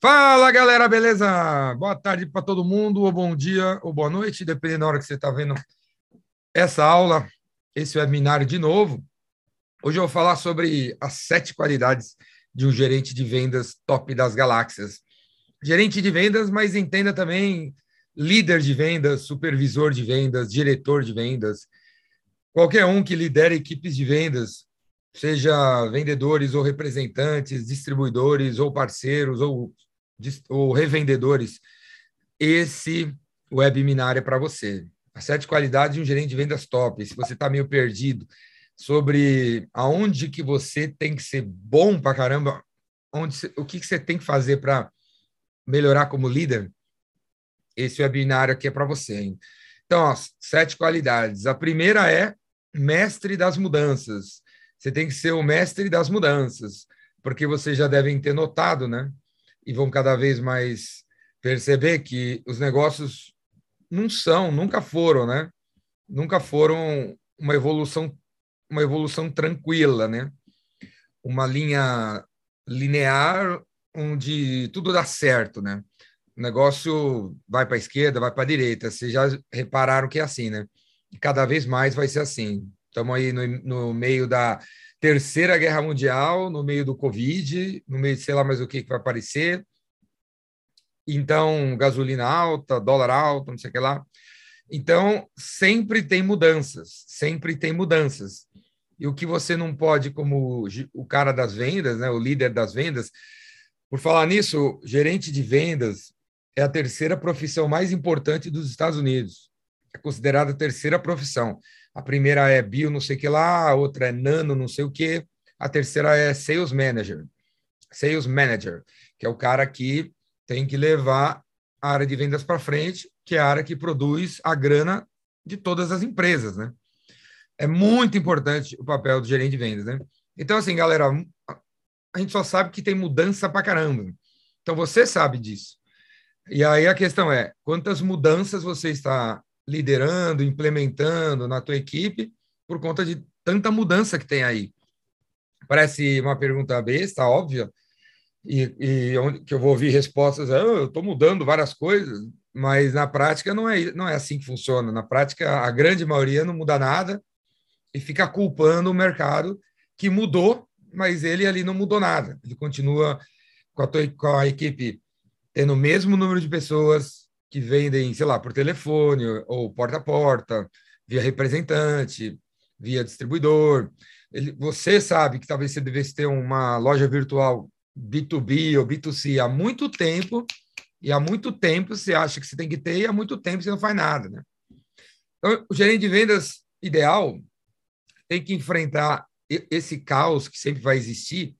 Fala galera, beleza? Boa tarde para todo mundo, ou bom dia, ou boa noite, dependendo da hora que você está vendo essa aula, esse webinário de novo. Hoje eu vou falar sobre as sete qualidades de um gerente de vendas top das galáxias. Gerente de vendas, mas entenda também líder de vendas, supervisor de vendas, diretor de vendas, qualquer um que lidere equipes de vendas, seja vendedores ou representantes, distribuidores ou parceiros ou ou revendedores, esse webinar é para você. As sete qualidades de um gerente de vendas top. Se você está meio perdido sobre aonde que você tem que ser bom para caramba, onde, o que, que você tem que fazer para melhorar como líder, esse webinar aqui é para você. Hein? Então, ó, sete qualidades. A primeira é mestre das mudanças. Você tem que ser o mestre das mudanças, porque vocês já devem ter notado, né? E vão cada vez mais perceber que os negócios não são, nunca foram, né? Nunca foram uma evolução, uma evolução tranquila, né? Uma linha linear onde tudo dá certo, né? O negócio vai para a esquerda, vai para a direita. Vocês já repararam que é assim, né? Cada vez mais vai ser assim. Estamos aí no, no meio da Terceira Guerra Mundial, no meio do Covid, no meio de sei lá mais o que, que vai aparecer. Então, gasolina alta, dólar alto, não sei o que lá. Então, sempre tem mudanças, sempre tem mudanças. E o que você não pode, como o cara das vendas, né, o líder das vendas, por falar nisso, gerente de vendas é a terceira profissão mais importante dos Estados Unidos. É considerada a terceira profissão. A primeira é bio não sei o que lá, a outra é nano não sei o que, a terceira é sales manager. Sales manager, que é o cara que tem que levar a área de vendas para frente, que é a área que produz a grana de todas as empresas, né? É muito importante o papel do gerente de vendas, né? Então, assim, galera, a gente só sabe que tem mudança para caramba. Então, você sabe disso. E aí a questão é, quantas mudanças você está liderando, implementando na tua equipe por conta de tanta mudança que tem aí? Parece uma pergunta besta, óbvia, e, e onde, que eu vou ouvir respostas, ah, eu estou mudando várias coisas, mas na prática não é, não é assim que funciona. Na prática, a grande maioria não muda nada e fica culpando o mercado que mudou, mas ele ali não mudou nada. Ele continua com a, com a equipe tendo o mesmo número de pessoas, que vendem, sei lá, por telefone ou porta a porta, via representante, via distribuidor. Ele, você sabe que talvez você devesse ter uma loja virtual B2B ou B2C há muito tempo, e há muito tempo você acha que você tem que ter, e há muito tempo você não faz nada. Né? Então, o gerente de vendas ideal tem que enfrentar esse caos que sempre vai existir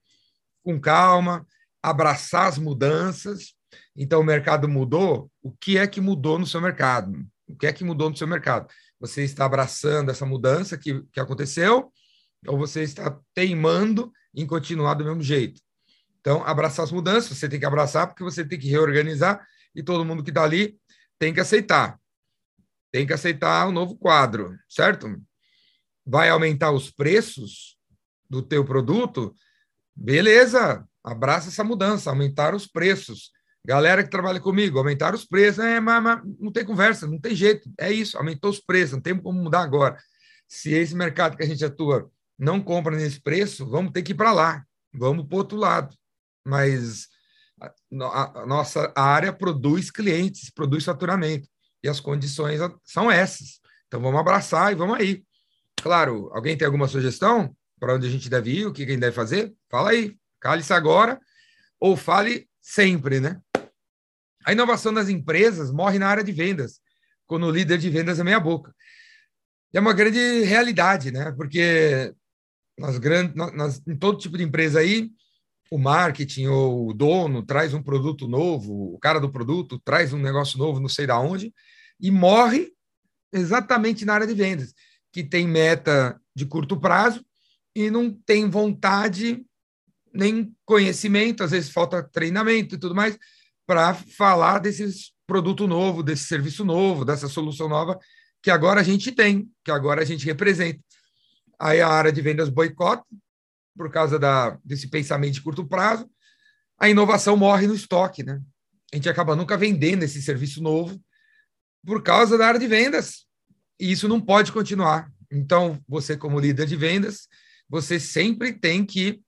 com calma, abraçar as mudanças então, o mercado mudou. O que é que mudou no seu mercado? O que é que mudou no seu mercado? Você está abraçando essa mudança que, que aconteceu ou você está teimando em continuar do mesmo jeito? Então, abraçar as mudanças, você tem que abraçar porque você tem que reorganizar e todo mundo que está ali tem que aceitar. Tem que aceitar o novo quadro, certo? Vai aumentar os preços do teu produto? Beleza, abraça essa mudança, aumentar os preços. Galera que trabalha comigo, aumentaram os preços. É, mas, mas, não tem conversa, não tem jeito. É isso, aumentou os preços, não tem como mudar agora. Se esse mercado que a gente atua não compra nesse preço, vamos ter que ir para lá, vamos para o outro lado. Mas a nossa área produz clientes, produz faturamento, e as condições são essas. Então vamos abraçar e vamos aí. Claro, alguém tem alguma sugestão para onde a gente deve ir, o que a gente deve fazer? Fala aí, cale-se agora, ou fale sempre, né? A inovação das empresas morre na área de vendas, quando o líder de vendas é meia boca. É uma grande realidade, né? Porque nas grandes, nas, em todo tipo de empresa aí, o marketing ou o dono traz um produto novo, o cara do produto traz um negócio novo, não sei da onde, e morre exatamente na área de vendas, que tem meta de curto prazo e não tem vontade nem conhecimento, às vezes falta treinamento e tudo mais, para falar desse produto novo, desse serviço novo, dessa solução nova que agora a gente tem, que agora a gente representa. Aí a área de vendas boicota, por causa da, desse pensamento de curto prazo, a inovação morre no estoque, né? A gente acaba nunca vendendo esse serviço novo por causa da área de vendas. E isso não pode continuar. Então, você, como líder de vendas, você sempre tem que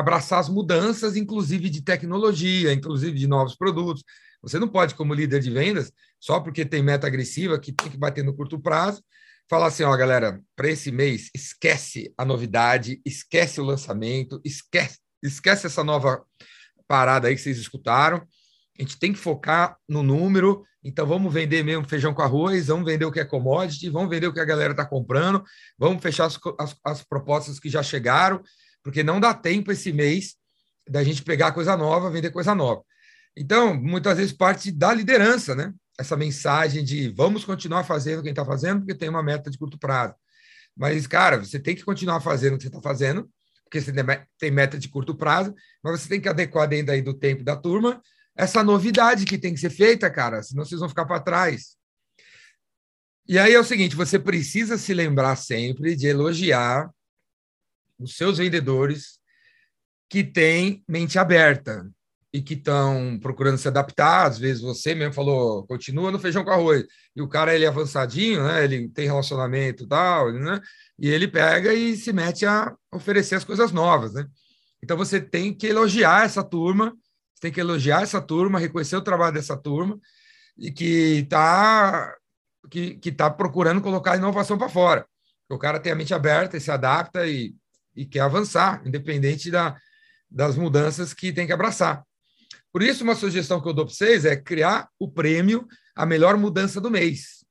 abraçar as mudanças, inclusive de tecnologia, inclusive de novos produtos. Você não pode, como líder de vendas, só porque tem meta agressiva que tem que bater no curto prazo, falar assim, ó, galera, para esse mês, esquece a novidade, esquece o lançamento, esquece, esquece essa nova parada aí que vocês escutaram. A gente tem que focar no número, então vamos vender mesmo feijão com arroz, vamos vender o que é commodity, vamos vender o que a galera está comprando, vamos fechar as, as, as propostas que já chegaram, porque não dá tempo esse mês da gente pegar coisa nova, vender coisa nova. Então, muitas vezes parte da liderança, né? essa mensagem de vamos continuar fazendo o que está fazendo, porque tem uma meta de curto prazo. Mas, cara, você tem que continuar fazendo o que você está fazendo, porque você tem meta de curto prazo, mas você tem que adequar dentro aí do tempo da turma essa novidade que tem que ser feita, cara, senão vocês vão ficar para trás. E aí é o seguinte: você precisa se lembrar sempre de elogiar os seus vendedores que têm mente aberta, e que estão procurando se adaptar. Às vezes você mesmo falou, continua no feijão com arroz. E o cara, ele é avançadinho, né? Ele tem relacionamento e tal, né? E ele pega e se mete a oferecer as coisas novas, né? Então você tem que elogiar essa turma, você tem que elogiar essa turma, reconhecer o trabalho dessa turma e que está que, que tá procurando colocar a inovação para fora. O cara tem a mente aberta e se adapta e, e quer avançar, independente da, das mudanças que tem que abraçar. Por isso, uma sugestão que eu dou para vocês é criar o prêmio a melhor mudança do mês.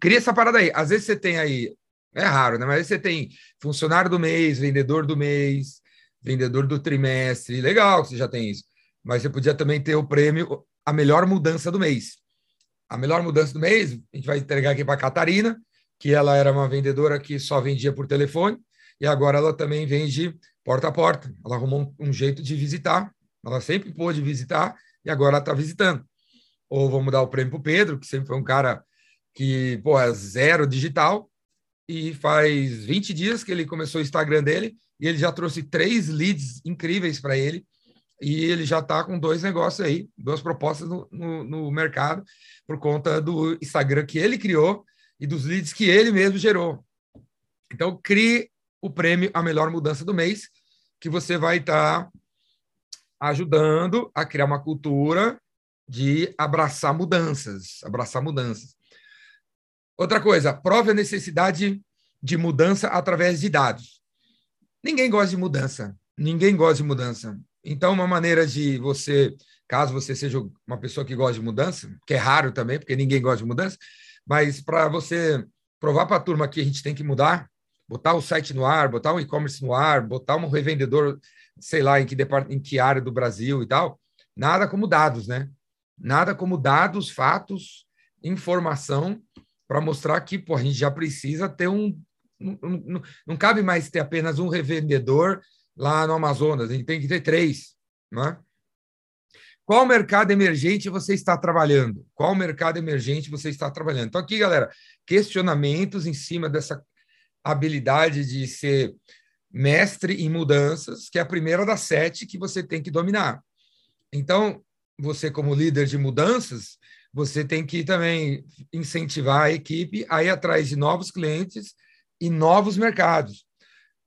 Cria essa parada aí. Às vezes você tem aí, é raro, né? Mas você tem funcionário do mês, vendedor do mês, vendedor do trimestre. Legal que você já tem isso. Mas você podia também ter o prêmio a melhor mudança do mês. A melhor mudança do mês, a gente vai entregar aqui para a Catarina, que ela era uma vendedora que só vendia por telefone, e agora ela também vende porta a porta. Ela arrumou um, um jeito de visitar ela sempre pôde visitar e agora está visitando. Ou vamos dar o prêmio para o Pedro, que sempre foi um cara que, pô, é zero digital, e faz 20 dias que ele começou o Instagram dele e ele já trouxe três leads incríveis para ele. E ele já está com dois negócios aí, duas propostas no, no, no, mercado, por conta do Instagram que ele criou e dos leads que ele mesmo gerou. Então, crie o prêmio A Melhor Mudança do Mês, que você vai estar tá ajudando a criar uma cultura de abraçar mudanças, abraçar mudanças. Outra coisa, prove a necessidade de mudança através de dados. Ninguém gosta de mudança, ninguém gosta de mudança. Então, uma maneira de você, caso você seja uma pessoa que gosta de mudança, que é raro também, porque ninguém gosta de mudança, mas para você provar para a turma que a gente tem que mudar, botar o site no ar, botar um e-commerce no ar, botar um revendedor sei lá em que, em que área do Brasil e tal, nada como dados, né? Nada como dados, fatos, informação para mostrar que pô, a gente já precisa ter um. Não, não, não, cabe mais ter apenas um revendedor lá no Amazonas, a gente tem que ter três. Né? Qual mercado emergente você está trabalhando? Qual mercado emergente você está trabalhando? Então, aqui, galera, questionamentos em cima dessa habilidade de ser mestre em mudanças, que é a primeira das sete que você tem que dominar. Então, você, como líder de mudanças, você tem que também incentivar a equipe a ir atrás de novos clientes e novos mercados.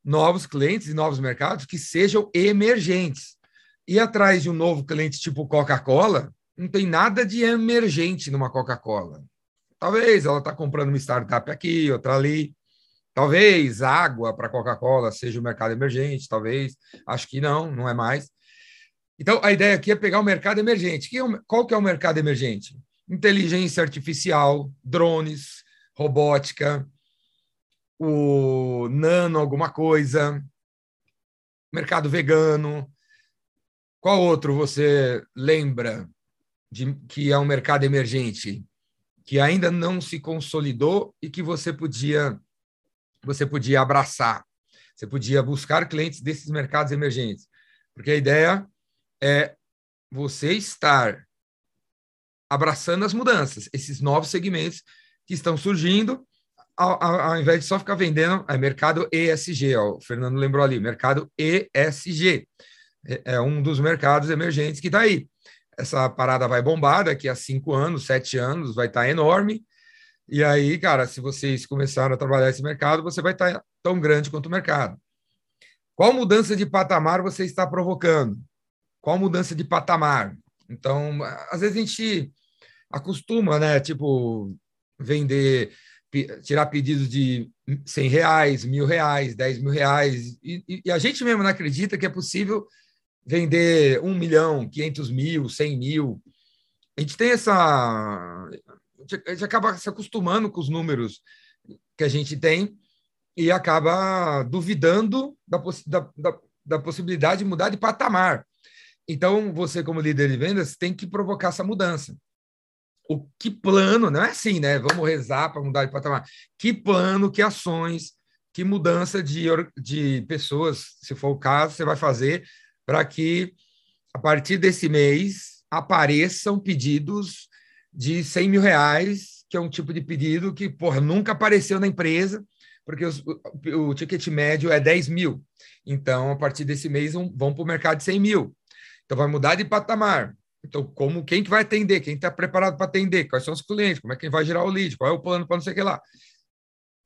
Novos clientes e novos mercados que sejam emergentes. Ir atrás de um novo cliente tipo Coca-Cola, não tem nada de emergente numa Coca-Cola. Talvez ela está comprando uma startup aqui, outra ali, Talvez água para Coca-Cola seja o mercado emergente, talvez. Acho que não, não é mais. Então, a ideia aqui é pegar o mercado emergente. É qual que é o mercado emergente? Inteligência artificial, drones, robótica, o nano alguma coisa, mercado vegano. Qual outro você lembra de que é um mercado emergente que ainda não se consolidou e que você podia você podia abraçar, você podia buscar clientes desses mercados emergentes, porque a ideia é você estar abraçando as mudanças, esses novos segmentos que estão surgindo, ao, ao, ao invés de só ficar vendendo, é mercado ESG, ó, o Fernando lembrou ali, mercado ESG. é, é um dos mercados emergentes que está aí. Essa parada vai bombar daqui a cinco anos, sete anos, vai estar tá enorme. E aí, cara, se vocês começarem a trabalhar esse mercado, você vai estar tão grande quanto o mercado. Qual mudança de patamar você está provocando? Qual mudança de patamar? Então, às vezes a gente acostuma, né? Tipo, vender, tirar pedidos de 100 reais, mil reais, 10 mil reais. E, e, a gente mesmo não acredita que é possível vender 1 milhão, 500 mil, 100 mil. A gente tem essa. A gente acaba se acostumando com os números que a gente tem e acaba duvidando da, da, da, da possibilidade de mudar de patamar. Então, você, como líder de vendas, tem que provocar essa mudança. O que plano, não é assim, né? Vamos rezar para mudar de patamar. Que plano, que ações, que mudança de, de pessoas, se for o caso, você vai fazer para que, a partir desse mês, apareçam pedidos de 100 mil reais, que é um tipo de pedido que, porra, nunca apareceu na empresa, porque os, o, o, ticket médio é 10 mil. Então, a partir desse mês, vão, vão para o mercado de 100 mil. Então, vai mudar de patamar. Então, como quem que vai atender? Quem está preparado para atender? Quais são os clientes? Como é que vai gerar o lead? Qual é o plano para não sei o que lá?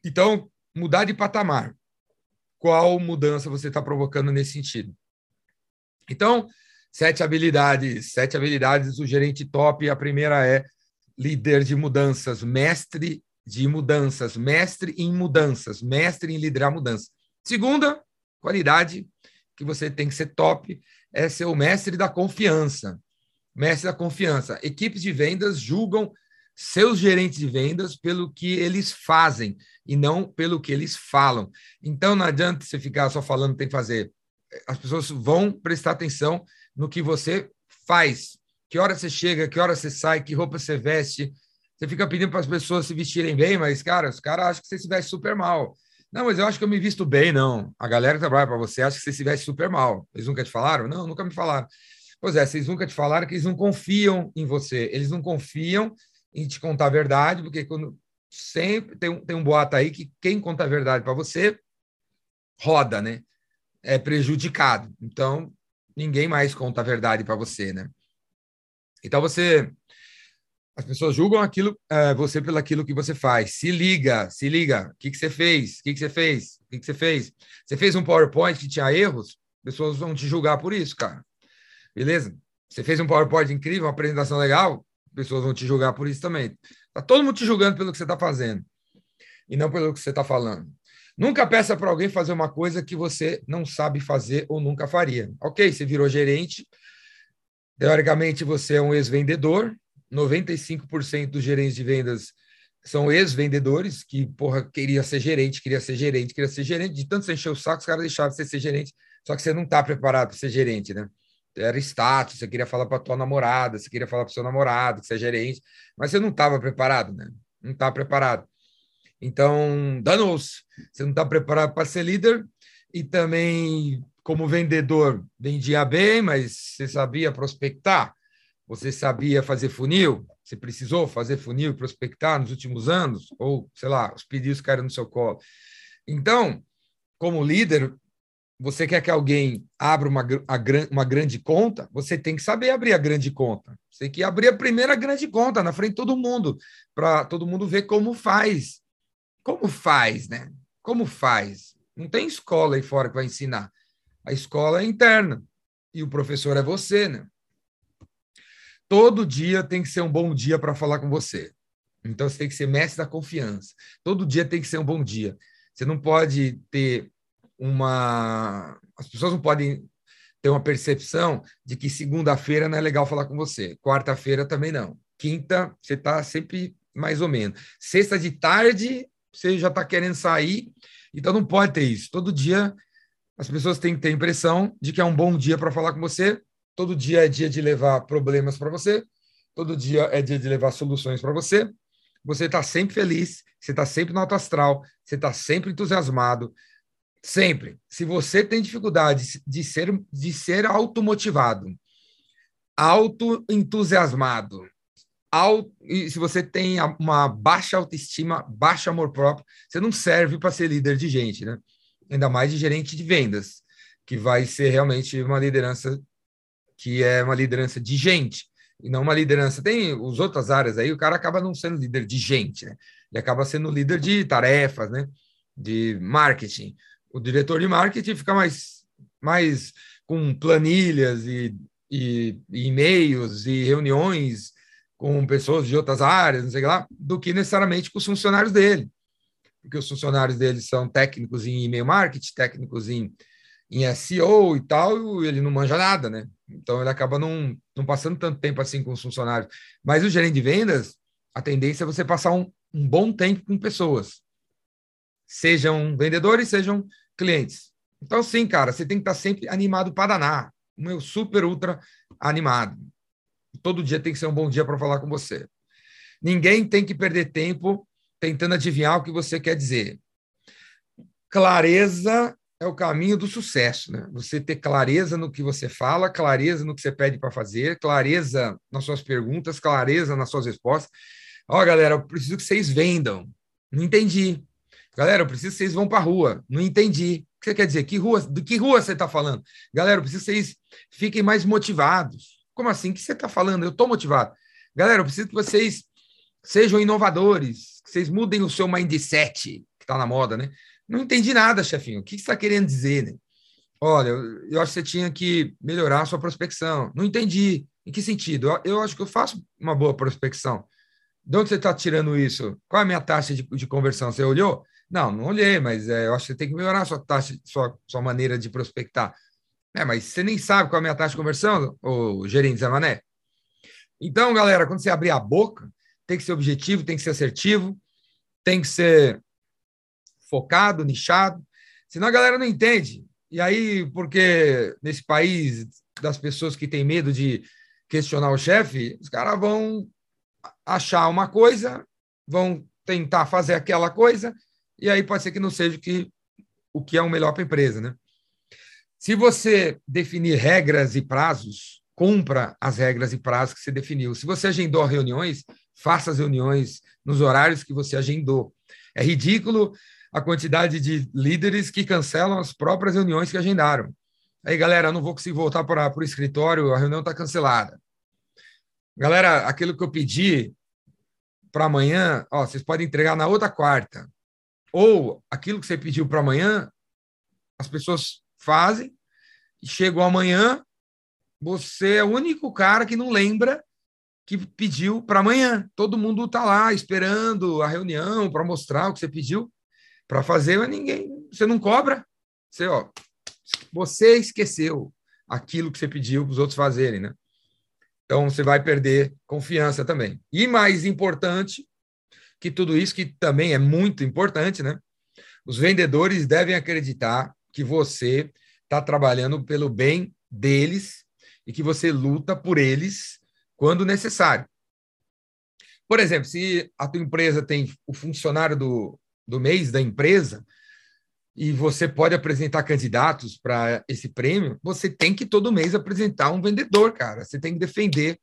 Então, mudar de patamar. Qual mudança você está provocando nesse sentido? Então, sete habilidades, sete habilidades do gerente top. A primeira é líder de mudanças, mestre de mudanças, mestre em mudanças, mestre em liderar mudanças. Segunda, qualidade que você tem que ser top é ser o mestre da confiança. Mestre da confiança. Equipes de vendas julgam seus gerentes de vendas pelo que eles fazem e não pelo que eles falam. Então não adianta você ficar só falando tem que fazer. As pessoas vão prestar atenção no que você faz. Que hora você chega, que hora você sai, que roupa você veste, você fica pedindo para as pessoas se vestirem bem, mas, cara, os caras acham que você se veste super mal. Não, mas eu acho que eu me visto bem, não. A galera que trabalha para você acha que você se veste super mal. Eles nunca te falaram? Não, nunca me falaram. Pois é, vocês nunca te falaram que eles não confiam em você. Eles não confiam em te contar a verdade, porque quando sempre tem um, tem um boato aí que quem conta a verdade para você roda, né? É prejudicado. Então, ninguém mais conta a verdade para você, né? Então, você as pessoas julgam aquilo, uh, você pelo aquilo que você faz. Se liga, se liga. O que, que você fez? O que, que você fez? O que, que você fez? Você fez um PowerPoint que tinha erros? Pessoas vão te julgar por isso, cara. Beleza? Você fez um PowerPoint incrível, uma apresentação legal? Pessoas vão te julgar por isso também. Tá todo mundo te julgando pelo que você está fazendo e não pelo que você está falando. Nunca peça para alguém fazer uma coisa que você não sabe fazer ou nunca faria. Ok, você virou gerente. Teoricamente, você é um ex-vendedor, 95% dos gerentes de vendas são ex-vendedores que, porra, queria ser gerente, queria ser gerente, queria ser gerente. De tanto você encher o saco, os caras deixaram de você ser gerente. Só que você não está preparado para ser gerente, né? Era status, você queria falar para tua namorada, você queria falar para seu namorado que você é gerente, mas você não estava preparado, né? Não está preparado. Então, danos, você não está preparado para ser líder e também, como vendedor, vendia bem, mas você sabia prospectar você sabia fazer funil? Você precisou fazer funil, prospectar nos últimos anos? Ou, sei lá, os pedidos caíram no seu colo. Então, como líder, você quer que alguém abra uma, uma grande conta, você tem que saber abrir a grande conta. Você tem que abrir a primeira grande conta na frente de todo mundo, para todo mundo ver como faz. Como faz, né? Como faz? Não tem escola aí fora que vai ensinar. A escola é interna. E o professor é você, né? Todo dia tem que ser um bom dia para falar com você. Então você tem que ser mestre da confiança. Todo dia tem que ser um bom dia. Você não pode ter uma. As pessoas não podem ter uma percepção de que segunda-feira não é legal falar com você. Quarta-feira também não. Quinta, você está sempre mais ou menos. Sexta de tarde, você já está querendo sair. Então não pode ter isso. Todo dia as pessoas têm que ter a impressão de que é um bom dia para falar com você Todo dia é dia de levar problemas para você, todo dia é dia de levar soluções para você. Você está sempre feliz, você está sempre no alto astral, você está sempre entusiasmado, sempre. Se você tem dificuldade de ser, de ser automotivado, auto-entusiasmado, auto, se você tem uma baixa autoestima, baixo amor próprio, você não serve para ser líder de gente, né? Ainda mais de gerente de vendas. que vai ser realmente uma liderança que é uma liderança de gente e não uma liderança. Tem as outras áreas aí, o cara acaba não sendo líder de gente, né? Ele acaba sendo líder de tarefas, né? De marketing. O diretor de marketing fica mais, mais com planilhas e, e, e e-mails e reuniões com pessoas de outras áreas, não sei lá, do que necessariamente com os funcionários dele. Porque os funcionários dele são técnicos em e-mail marketing, técnicos em, em SEO e tal, e ele não manja nada, né? Então ele acaba não, não passando tanto tempo assim com os funcionários. Mas o gerente de vendas, a tendência é você passar um, um bom tempo com pessoas. Sejam vendedores, sejam clientes. Então, sim, cara, você tem que estar sempre animado para danar. O meu super ultra animado. Todo dia tem que ser um bom dia para falar com você. Ninguém tem que perder tempo tentando adivinhar o que você quer dizer. Clareza é o caminho do sucesso, né? Você ter clareza no que você fala, clareza no que você pede para fazer, clareza nas suas perguntas, clareza nas suas respostas. Ó, oh, galera, eu preciso que vocês vendam. Não entendi. Galera, eu preciso que vocês vão para a rua. Não entendi. O que você quer dizer? Que rua, de que rua você está falando? Galera, eu preciso que vocês fiquem mais motivados. Como assim? O que você está falando? Eu estou motivado. Galera, eu preciso que vocês sejam inovadores, vocês mudem o seu mindset, que está na moda, né? Não entendi nada, chefinho. O que você está querendo dizer? Né? Olha, eu, acho que você tinha que melhorar a sua prospecção. Não entendi. Em que sentido? Eu, eu acho que eu faço uma boa prospecção. De onde você está tirando isso? Qual é a minha taxa de, de conversão? Você olhou? Não, não olhei, mas é, eu acho que você tem que melhorar a sua taxa, sua, sua maneira de prospectar. É, mas você nem sabe qual é a minha taxa de conversão, o gerente Zé Mané. Então, galera, quando você abrir a boca, tem que ser objetivo, tem que ser assertivo, tem que ser focado, nichado, senão a galera não entende. E aí, porque nesse país das pessoas que têm medo de questionar o chefe, os caras vão achar uma coisa, vão tentar fazer aquela coisa, e aí pode ser que não seja o que, o que é o melhor para a empresa, né? Se você definir regras e prazos, cumpra as regras e prazos que você definiu. Se você agendou reuniões, faça as reuniões nos horários que você agendou. É ridículo a quantidade de líderes que cancelam as próprias reuniões que agendaram. Aí, galera, não vou conseguir voltar para o escritório, a reunião está cancelada. Galera, aquilo que eu pedi para amanhã, ó, vocês podem entregar na outra quarta. Ou aquilo que você pediu para amanhã, as pessoas fazem, e chegou amanhã, você é o único cara que não lembra que pediu para amanhã. Todo mundo está lá esperando a reunião para mostrar o que você pediu para fazer, mas ninguém, você não cobra. Você, ó, você esqueceu aquilo que você pediu para os outros fazerem, né? Então você vai perder confiança também. E mais importante que tudo isso, que também é muito importante, né? Os vendedores devem acreditar que você está trabalhando pelo bem deles e que você luta por eles quando necessário. Por exemplo, se a tua empresa tem o funcionário do, do mês da empresa, e você pode apresentar candidatos para esse prêmio, você tem que todo mês apresentar um vendedor, cara. Você tem que defender.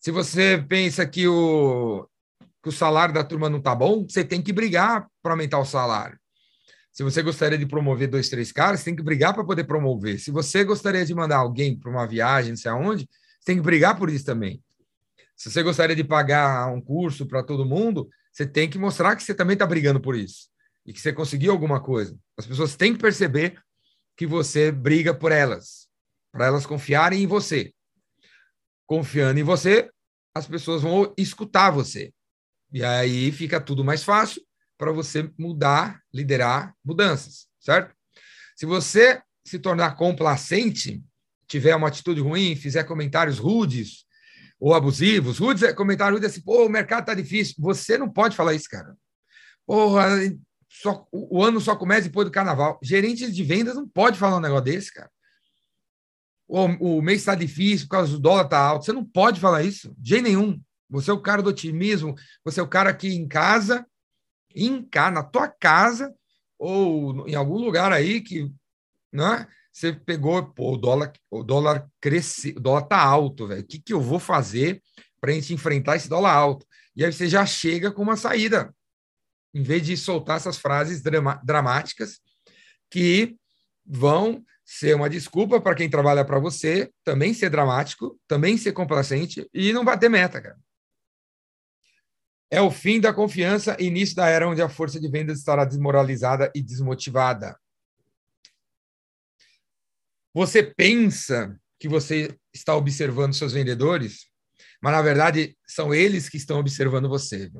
Se você pensa que o, que o salário da turma não está bom, você tem que brigar para aumentar o salário. Se você gostaria de promover dois, três caras, você tem que brigar para poder promover. Se você gostaria de mandar alguém para uma viagem, não sei aonde, você tem que brigar por isso também. Se você gostaria de pagar um curso para todo mundo, você tem que mostrar que você também está brigando por isso e que você conseguiu alguma coisa. As pessoas têm que perceber que você briga por elas, para elas confiarem em você. Confiando em você, as pessoas vão escutar você. E aí fica tudo mais fácil para você mudar, liderar mudanças, certo? Se você se tornar complacente, tiver uma atitude ruim, fizer comentários rudes, ou abusivos. Rudes, é, comentário rude é assim, pô, o mercado tá difícil. Você não pode falar isso, cara. Porra, só, o ano só começa depois do carnaval. Gerente de vendas não pode falar um negócio desse, cara. O, o mês está difícil por causa do dólar tá alto. Você não pode falar isso, de jeito nenhum. Você é o cara do otimismo, você é o cara que em casa, em casa, na tua casa, ou em algum lugar aí que, né? Você pegou, pô, o dólar, o dólar cresceu, o dólar tá alto, velho. O que, que eu vou fazer para a gente enfrentar esse dólar alto? E aí você já chega com uma saída, em vez de soltar essas frases drama, dramáticas que vão ser uma desculpa para quem trabalha para você, também ser dramático, também ser complacente e não bater meta, cara. É o fim da confiança início da era onde a força de vendas estará desmoralizada e desmotivada. Você pensa que você está observando seus vendedores, mas na verdade são eles que estão observando você.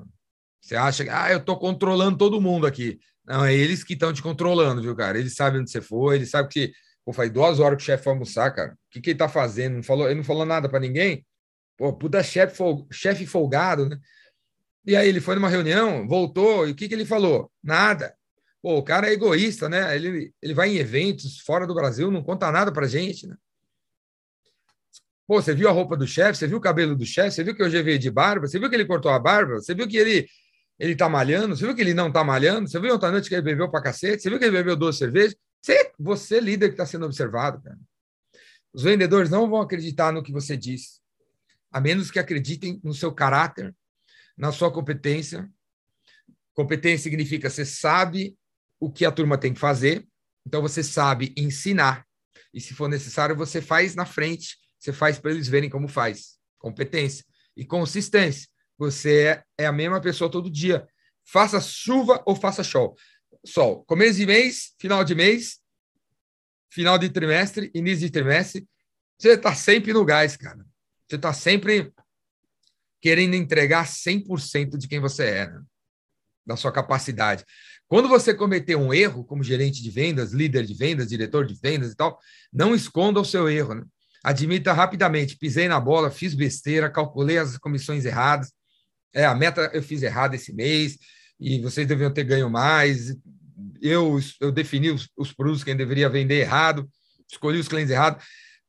Você acha que ah, eu estou controlando todo mundo aqui. Não, é eles que estão te controlando, viu, cara? Eles sabem onde você foi, eles sabem que Pô, faz duas horas que o chefe foi almoçar, cara. O que, que ele tá fazendo? Não falou, ele não falou nada para ninguém? Pô, puta chefe fol, chefe folgado, né? E aí ele foi numa reunião, voltou, e o que, que ele falou? Nada. Pô, o cara é egoísta, né? Ele, ele vai em eventos fora do Brasil, não conta nada pra gente, né? Pô, você viu a roupa do chefe? Você viu o cabelo do chefe? Você viu que hoje veio de barba? Você viu que ele cortou a barba? Você viu que ele ele tá malhando? Você viu que ele não tá malhando? Você viu ontem à noite que ele bebeu pra cacete? Você viu que ele bebeu duas cervejas? Você, você líder que está sendo observado, cara. Os vendedores não vão acreditar no que você diz, a menos que acreditem no seu caráter, na sua competência. Competência significa você sabe o que a turma tem que fazer, então você sabe ensinar. E se for necessário, você faz na frente, você faz para eles verem como faz. Competência e consistência. Você é, é a mesma pessoa todo dia. Faça chuva ou faça sol sol. Começo de mês, final de mês, final de trimestre, início de trimestre. Você está sempre no gás, cara. Você está sempre querendo entregar 100% de quem você é, né? da sua capacidade. Quando você cometer um erro como gerente de vendas, líder de vendas, diretor de vendas e tal, não esconda o seu erro. Né? Admita rapidamente: pisei na bola, fiz besteira, calculei as comissões erradas. É, a meta eu fiz errado esse mês, e vocês deviam ter ganho mais. Eu, eu defini os, os produtos que deveria vender errado, escolhi os clientes errados.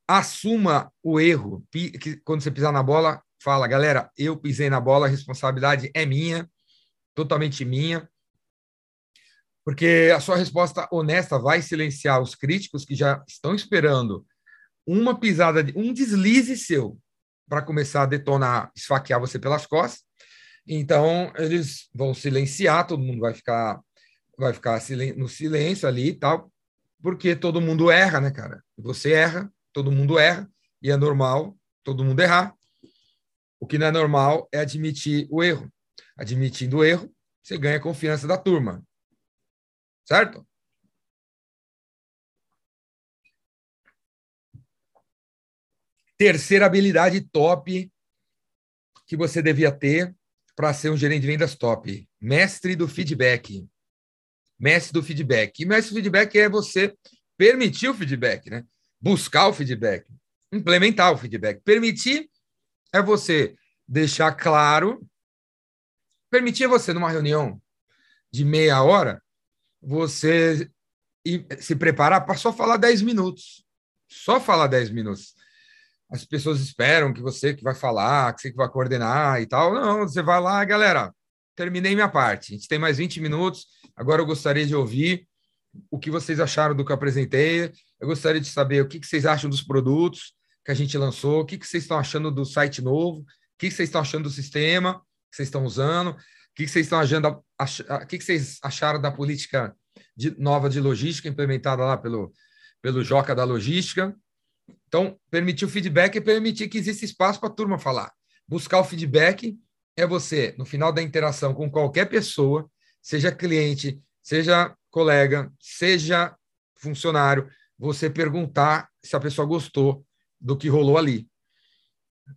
Assuma o erro. Que, quando você pisar na bola, fala, galera, eu pisei na bola, a responsabilidade é minha, totalmente minha. Porque a sua resposta honesta vai silenciar os críticos que já estão esperando uma pisada, de, um deslize seu para começar a detonar, esfaquear você pelas costas então, eles vão silenciar, todo mundo vai ficar vai ficar no silêncio ali e tal, porque todo mundo erra, né, cara? Você erra, todo mundo erra, e é normal todo mundo errar. O que não é normal é admitir o erro. Admitindo o erro, você ganha a confiança da turma. Certo? Terceira habilidade top que você devia ter para ser um gerente de vendas top? Mestre do feedback. Mestre do feedback. E mestre do feedback é você permitir o feedback, né? Buscar o feedback, implementar o feedback. Permitir é você deixar claro. Permitir você, numa reunião de meia hora, você se preparar para só falar 10 minutos. Só falar 10 minutos as pessoas esperam que você que vai falar, que você que vai coordenar e tal. Não, você vai lá, galera, terminei minha parte. A gente tem mais 20 minutos. Agora eu gostaria de ouvir o que vocês acharam do que eu apresentei. Eu gostaria de saber o que, vocês acham dos produtos que a gente lançou, o que, vocês estão achando do site novo, o que, vocês estão achando do sistema que vocês estão usando, o que, vocês estão achando, o que, vocês acharam da política de, nova de logística implementada lá pelo, pelo Joca da Logística. Então, permitir o feedback é permitir que exista espaço para a turma falar. Buscar o feedback é você, no final da interação com qualquer pessoa, seja cliente, seja colega, seja funcionário, você perguntar se a pessoa gostou do que rolou ali.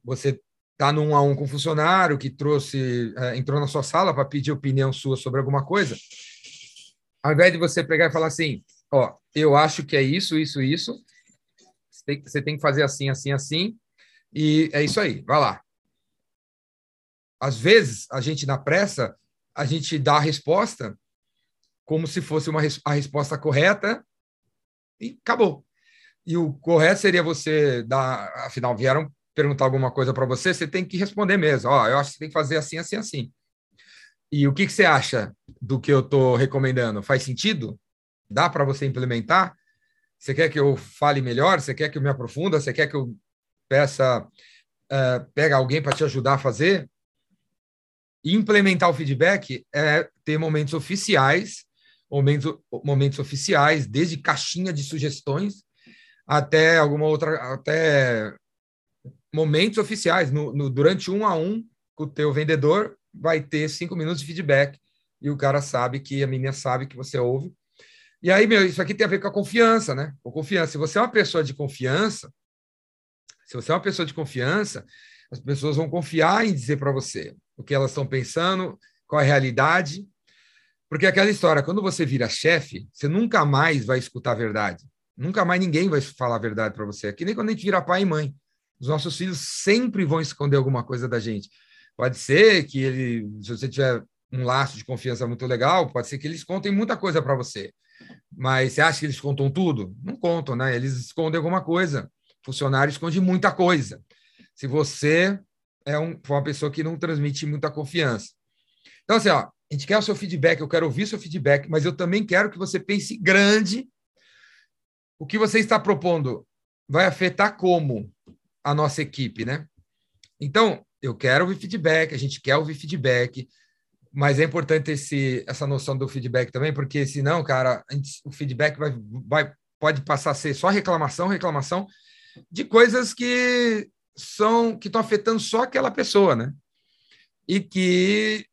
Você está num a um com um funcionário que trouxe, é, entrou na sua sala para pedir opinião sua sobre alguma coisa, ao invés de você pegar e falar assim, ó, eu acho que é isso, isso, isso, tem, você tem que fazer assim, assim, assim, e é isso aí, vai lá. Às vezes, a gente, na pressa, a gente dá a resposta como se fosse uma, a resposta correta e acabou. E o correto seria você dar, afinal, vieram perguntar alguma coisa para você, você tem que responder mesmo. Ó, oh, eu acho que você tem que fazer assim, assim, assim. E o que, que você acha do que eu estou recomendando? Faz sentido? Dá para você implementar? Você quer que eu fale melhor? Você quer que eu me aprofunda? Você quer que eu peça, uh, alguém para te ajudar a fazer? implementar o feedback é ter momentos oficiais, momentos, momentos oficiais, desde caixinha de sugestões, até alguma outra, até momentos oficiais. No, no, durante um a um com o teu vendedor, vai ter cinco minutos de feedback e o cara sabe que a menina sabe que você ouve. E aí, meu, isso aqui tem a ver com a confiança, né? Com confiança. Se você é uma pessoa de confiança, se você é uma pessoa de confiança, as pessoas vão confiar em dizer para você o que elas estão pensando, qual é a realidade. Porque aquela história, quando você vira chefe, você nunca mais vai escutar a verdade. Nunca mais ninguém vai falar a verdade para você. É que nem quando a gente vira pai e mãe. Os nossos filhos sempre vão esconder alguma coisa da gente. Pode ser que ele, se você tiver um laço de confiança muito legal, pode ser que eles contem muita coisa para você. Mas você acha que eles contam tudo? Não contam, né? Eles escondem alguma coisa. Funcionário esconde muita coisa. Se você é um, uma pessoa que não transmite muita confiança. Então, assim, ó, a gente quer o seu feedback, eu quero ouvir seu feedback, mas eu também quero que você pense grande. O que você está propondo vai afetar como a nossa equipe, né? Então, eu quero ouvir feedback, a gente quer ouvir feedback, mas é importante esse, essa noção do feedback também, porque senão, cara, gente, o feedback vai, vai, pode passar a ser só reclamação, reclamação de coisas que são que estão afetando só aquela pessoa, né? E que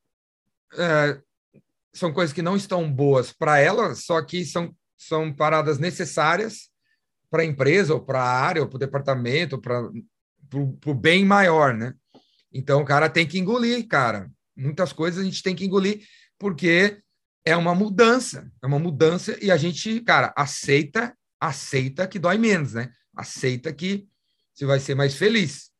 é, são coisas que não estão boas para ela, só que são, são paradas necessárias para a empresa, ou para a área, ou para o departamento, para o bem maior, né? Então o cara tem que engolir, cara. Muitas coisas a gente tem que engolir, porque é uma mudança, é uma mudança, e a gente, cara, aceita, aceita que dói menos, né? Aceita que você vai ser mais feliz.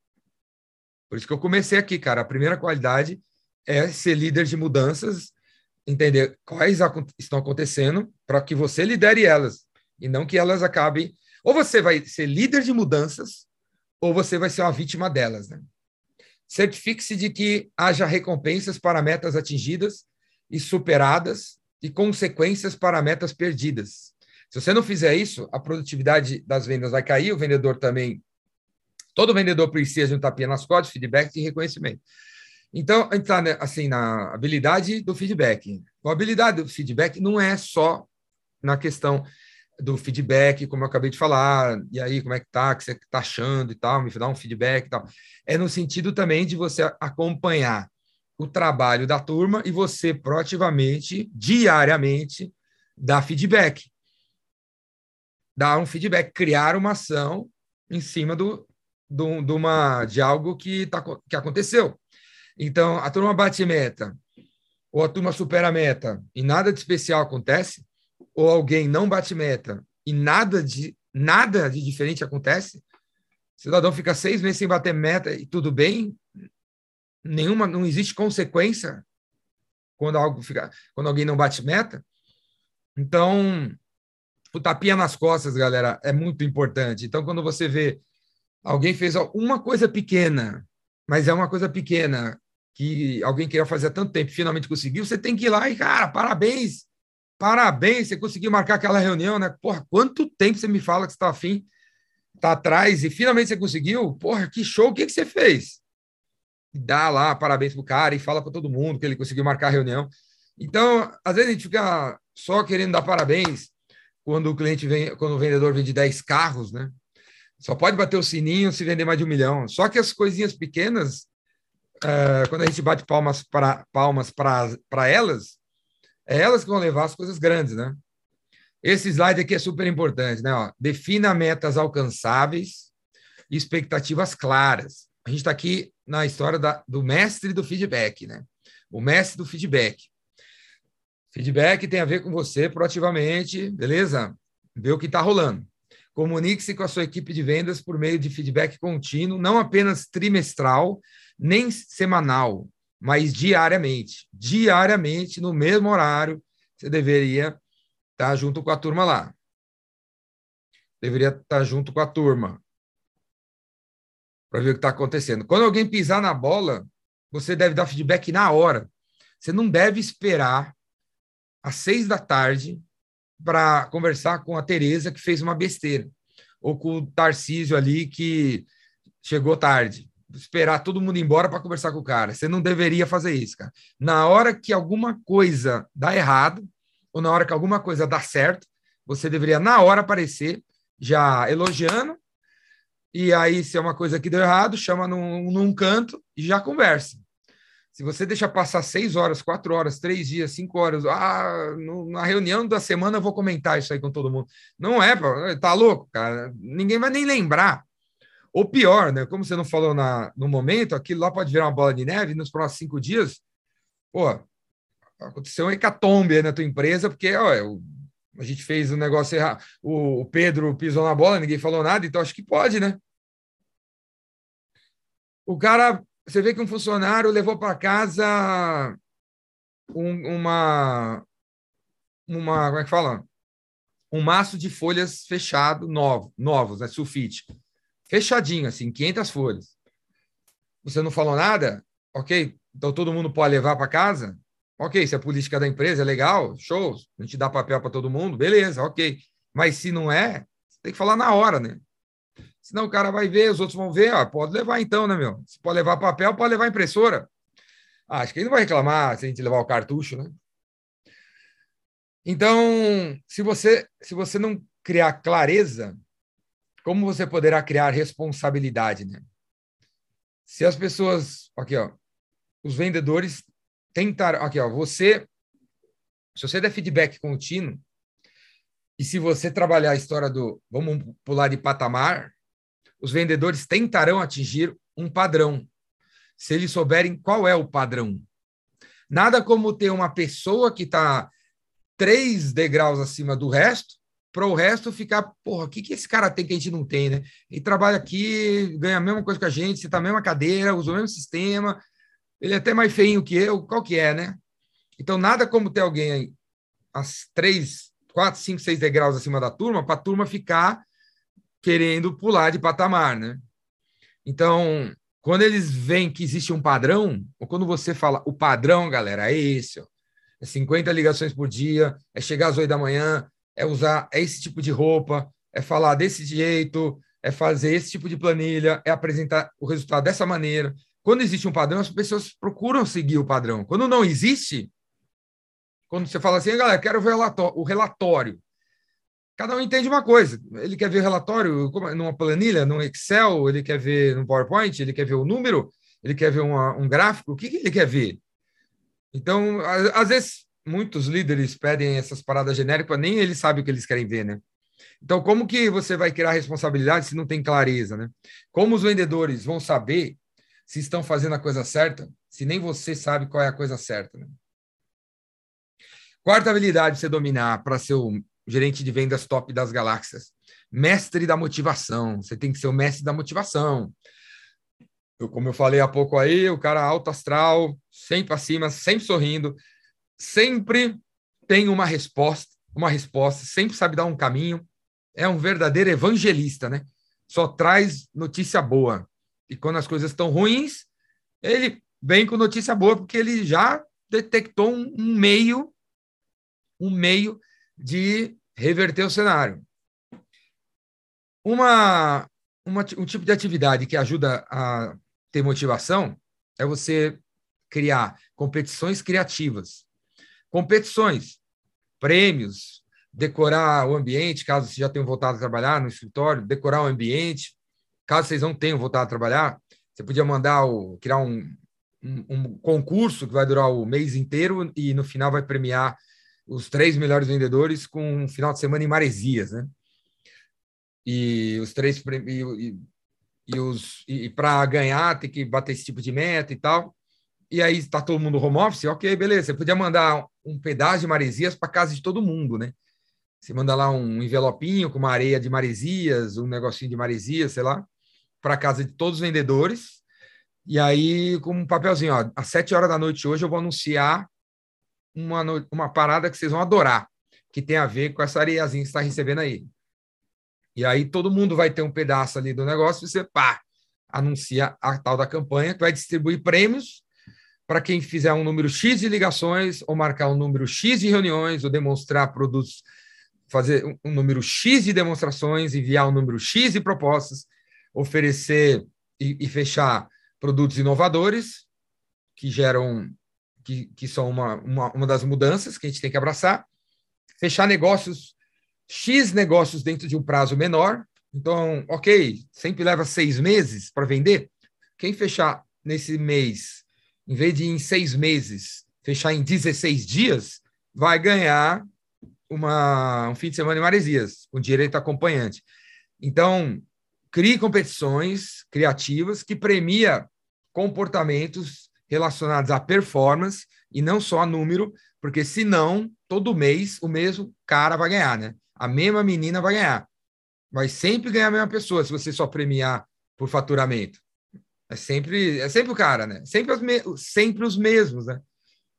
Por isso que eu comecei aqui, cara. A primeira qualidade é ser líder de mudanças, entender quais estão acontecendo para que você lidere elas e não que elas acabem. Ou você vai ser líder de mudanças, ou você vai ser uma vítima delas, né? Certifique-se de que haja recompensas para metas atingidas e superadas e consequências para metas perdidas. Se você não fizer isso, a produtividade das vendas vai cair, o vendedor também. Todo vendedor precisa de um tapinha nas costas, feedback e reconhecimento. Então, a gente está assim, na habilidade do feedback. A habilidade do feedback não é só na questão do feedback, como eu acabei de falar, e aí, como é que tá, o que você está achando e tal, me dá um feedback e tal. É no sentido também de você acompanhar o trabalho da turma e você proativamente, diariamente, dar feedback. Dar um feedback, criar uma ação em cima do, do, de, uma, de algo que, tá, que aconteceu. Então, a turma bate meta, ou a turma supera a meta, e nada de especial acontece, ou alguém não bate meta e nada de nada de diferente acontece, o cidadão fica seis meses sem bater meta e tudo bem, nenhuma, não existe consequência quando algo fica, quando alguém não bate meta. Então, o tapinha nas costas, galera, é muito importante. Então, quando você vê alguém fez uma coisa pequena, mas é uma coisa pequena que alguém queria fazer há tanto tempo, finalmente conseguiu, você tem que ir lá e, cara, parabéns, Parabéns, você conseguiu marcar aquela reunião, né? Porra, quanto tempo você me fala que está afim, está atrás e finalmente você conseguiu? Porra, que show, o que, que você fez? Dá lá parabéns pro cara e fala para todo mundo que ele conseguiu marcar a reunião. Então, às vezes a gente fica só querendo dar parabéns quando o cliente vem, quando o vendedor vende 10 carros, né? Só pode bater o sininho se vender mais de um milhão. Só que as coisinhas pequenas, uh, quando a gente bate palmas para palmas para elas, é elas que vão levar as coisas grandes, né? Esse slide aqui é super importante, né? Ó, defina metas alcançáveis e expectativas claras. A gente está aqui na história da, do mestre do feedback, né? O mestre do feedback. Feedback tem a ver com você proativamente, beleza? Ver o que está rolando. Comunique-se com a sua equipe de vendas por meio de feedback contínuo, não apenas trimestral, nem semanal, mas diariamente. Diariamente, no mesmo horário, você deveria estar junto com a turma lá. Deveria estar junto com a turma para ver o que está acontecendo. Quando alguém pisar na bola, você deve dar feedback na hora. Você não deve esperar às seis da tarde para conversar com a Tereza que fez uma besteira, ou com o Tarcísio ali que chegou tarde esperar todo mundo embora para conversar com o cara. Você não deveria fazer isso, cara. Na hora que alguma coisa dá errado, ou na hora que alguma coisa dá certo, você deveria, na hora, aparecer já elogiando, e aí, se é uma coisa que deu errado, chama num, num canto e já conversa. Se você deixa passar seis horas, quatro horas, três dias, cinco horas, ah, no, na reunião da semana eu vou comentar isso aí com todo mundo. Não é, tá louco, cara. Ninguém vai nem lembrar. Ou pior, né? Como você não falou na, no momento, aquilo lá pode virar uma bola de neve nos próximos cinco dias. Pô, aconteceu um hecatombe na tua empresa, porque ó, a gente fez um negócio errado. O, o Pedro pisou na bola, ninguém falou nada, então acho que pode, né? O cara você vê que um funcionário levou para casa um, uma, uma. Como é que fala? Um maço de folhas fechado, novo, novos, né? Sulfite. Fechadinho, assim, 500 folhas. Você não falou nada? Ok. Então todo mundo pode levar para casa? Ok. Se a política da empresa é legal, show. A gente dá papel para todo mundo, beleza, ok. Mas se não é, tem que falar na hora, né? Senão o cara vai ver, os outros vão ver, ó, pode levar então, né, meu? Se pode levar papel, pode levar impressora. Ah, acho que ele não vai reclamar se a gente levar o cartucho, né? Então, se você, se você não criar clareza, como você poderá criar responsabilidade, né? Se as pessoas, aqui, ó, os vendedores tentaram, aqui, ó, você, se você der feedback contínuo, e se você trabalhar a história do vamos pular de patamar, os vendedores tentarão atingir um padrão, se eles souberem qual é o padrão. Nada como ter uma pessoa que está três degraus acima do resto, para o resto ficar, porra, o que, que esse cara tem que a gente não tem, né? Ele trabalha aqui, ganha a mesma coisa que a gente, você está na mesma cadeira, usa o mesmo sistema, ele é até mais feinho que eu, qual que é, né? Então, nada como ter alguém aí, as três, quatro, cinco, seis degraus acima da turma, para a turma ficar querendo pular de patamar, né? Então, quando eles veem que existe um padrão, ou quando você fala o padrão, galera, é esse, ó, é 50 ligações por dia, é chegar às 8 da manhã, é usar é esse tipo de roupa, é falar desse jeito, é fazer esse tipo de planilha, é apresentar o resultado dessa maneira. Quando existe um padrão, as pessoas procuram seguir o padrão. Quando não existe, quando você fala assim, galera, quero ver o relatório cada um entende uma coisa. Ele quer ver relatório numa planilha, num Excel, ele quer ver no PowerPoint, ele quer ver o número, ele quer ver uma, um gráfico, o que, que ele quer ver? Então, às vezes, muitos líderes pedem essas paradas genéricas, nem eles sabem o que eles querem ver, né? Então, como que você vai criar responsabilidade se não tem clareza, né? Como os vendedores vão saber se estão fazendo a coisa certa, se nem você sabe qual é a coisa certa, né? Quarta habilidade você dominar para ser o gerente de vendas top das galáxias. Mestre da motivação. Você tem que ser o mestre da motivação. Eu, como eu falei há pouco aí, o cara alto astral, sempre para cima, sempre sorrindo, sempre tem uma resposta, uma resposta, sempre sabe dar um caminho. É um verdadeiro evangelista, né? Só traz notícia boa. E quando as coisas estão ruins, ele vem com notícia boa, porque ele já detectou um, meio, um meio de reverter o cenário. Uma, uma, um tipo de atividade que ajuda a ter motivação é você criar competições criativas. Competições, prêmios, decorar o ambiente, caso vocês já tenham voltado a trabalhar no escritório, decorar o ambiente. Caso vocês não tenham voltado a trabalhar, você podia mandar o, criar um, um, um concurso que vai durar o mês inteiro e no final vai premiar os três melhores vendedores com um final de semana em Maresias, né? E os três e, e, e os e, para ganhar tem que bater esse tipo de meta e tal. E aí está todo mundo home office, ok, beleza. Você podia mandar um pedaço de Maresias para casa de todo mundo, né? Você manda lá um envelopinho com uma areia de Maresias, um negocinho de Maresias, sei lá, para casa de todos os vendedores. E aí, com um papelzinho, ó, às sete horas da noite hoje eu vou anunciar uma, uma parada que vocês vão adorar, que tem a ver com essa areiazinha que está recebendo aí. E aí todo mundo vai ter um pedaço ali do negócio e você, pá, anuncia a tal da campanha que vai distribuir prêmios para quem fizer um número X de ligações ou marcar um número X de reuniões ou demonstrar produtos, fazer um número X de demonstrações, enviar um número X de propostas, oferecer e, e fechar produtos inovadores que geram que, que são uma, uma, uma das mudanças que a gente tem que abraçar, fechar negócios X negócios dentro de um prazo menor. Então, ok, sempre leva seis meses para vender. Quem fechar nesse mês, em vez de em seis meses, fechar em 16 dias, vai ganhar uma, um fim de semana em Maresias, com direito acompanhante. Então, crie competições criativas que premia comportamentos relacionados à performance e não só a número, porque senão, todo mês, o mesmo cara vai ganhar, né? A mesma menina vai ganhar. Vai sempre ganhar a mesma pessoa se você só premiar por faturamento. É sempre, é sempre o cara, né? Sempre os, me, sempre os mesmos, né?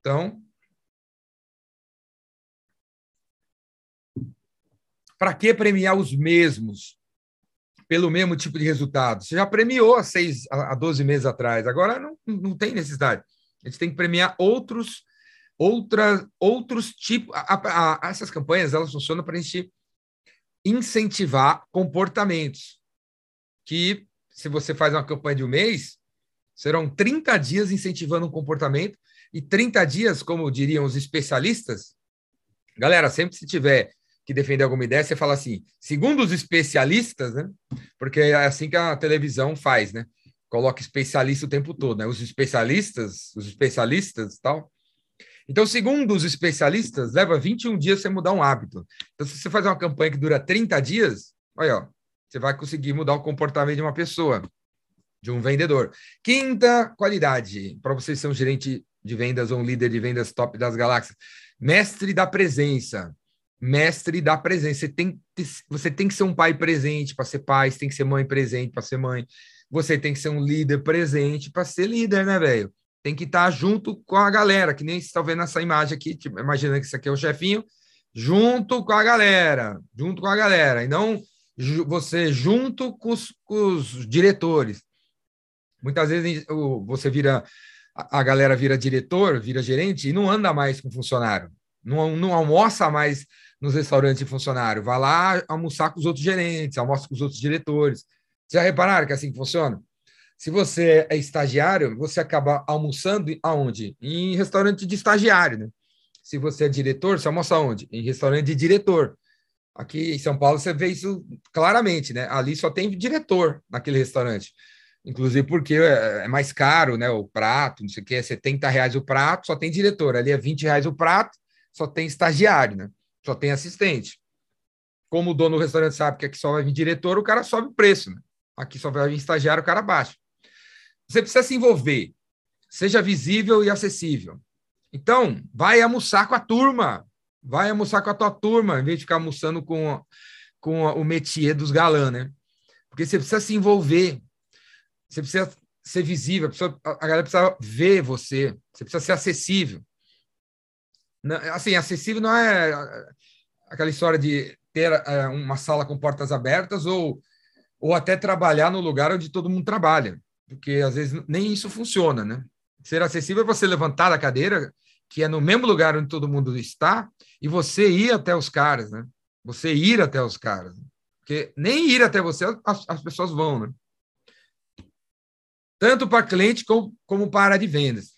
Então, para que premiar os mesmos pelo mesmo tipo de resultado? Você já premiou há, seis, há 12 meses atrás, agora não, não tem necessidade. A gente tem que premiar outros outra, outros tipos. Essas campanhas elas funcionam para a gente incentivar comportamentos. Que, se você faz uma campanha de um mês, serão 30 dias incentivando um comportamento, e 30 dias, como diriam os especialistas. Galera, sempre se tiver que defender alguma ideia, você fala assim, segundo os especialistas, né? Porque é assim que a televisão faz, né? Coloca especialista o tempo todo, né? Os especialistas, os especialistas tal, então, segundo os especialistas, leva 21 dias você mudar um hábito. Então, se você faz uma campanha que dura 30 dias, olha, ó, você vai conseguir mudar o comportamento de uma pessoa, de um vendedor. Quinta qualidade, para você ser um gerente de vendas ou um líder de vendas top das galáxias. Mestre da presença. Mestre da presença. Você tem, você tem que ser um pai presente para ser pai, você tem que ser mãe presente para ser mãe. Você tem que ser um líder presente para ser líder, né, velho? tem que estar junto com a galera, que nem vocês estão vendo essa imagem aqui, tipo, imaginando que isso aqui é o chefinho, junto com a galera, junto com a galera, e não você junto com os, com os diretores. Muitas vezes você vira, a galera vira diretor, vira gerente e não anda mais com funcionário, não, não almoça mais nos restaurantes de funcionário, vai lá almoçar com os outros gerentes, almoça com os outros diretores. Já repararam que é assim que funciona? Se você é estagiário, você acaba almoçando aonde? Em restaurante de estagiário, né? Se você é diretor, você almoça aonde? Em restaurante de diretor. Aqui em São Paulo você vê isso claramente, né? Ali só tem diretor naquele restaurante. Inclusive porque é, é mais caro, né? O prato, não sei o que, é 70 reais o prato, só tem diretor. Ali é 20 reais o prato, só tem estagiário, né? Só tem assistente. Como o dono do restaurante sabe que aqui só vai vir diretor, o cara sobe o preço, né? Aqui só vai vir estagiário, o cara baixa. Você precisa se envolver. Seja visível e acessível. Então, vai almoçar com a turma. Vai almoçar com a tua turma, em vez de ficar almoçando com, com o métier dos galãs, né? Porque você precisa se envolver. Você precisa ser visível. A, a galera precisa ver você. Você precisa ser acessível. Assim, acessível não é aquela história de ter é, uma sala com portas abertas ou, ou até trabalhar no lugar onde todo mundo trabalha porque às vezes nem isso funciona, né? Ser acessível é você levantar da cadeira, que é no mesmo lugar onde todo mundo está, e você ir até os caras, né? Você ir até os caras. Porque nem ir até você as, as pessoas vão, né? Tanto para cliente como, como para área de vendas,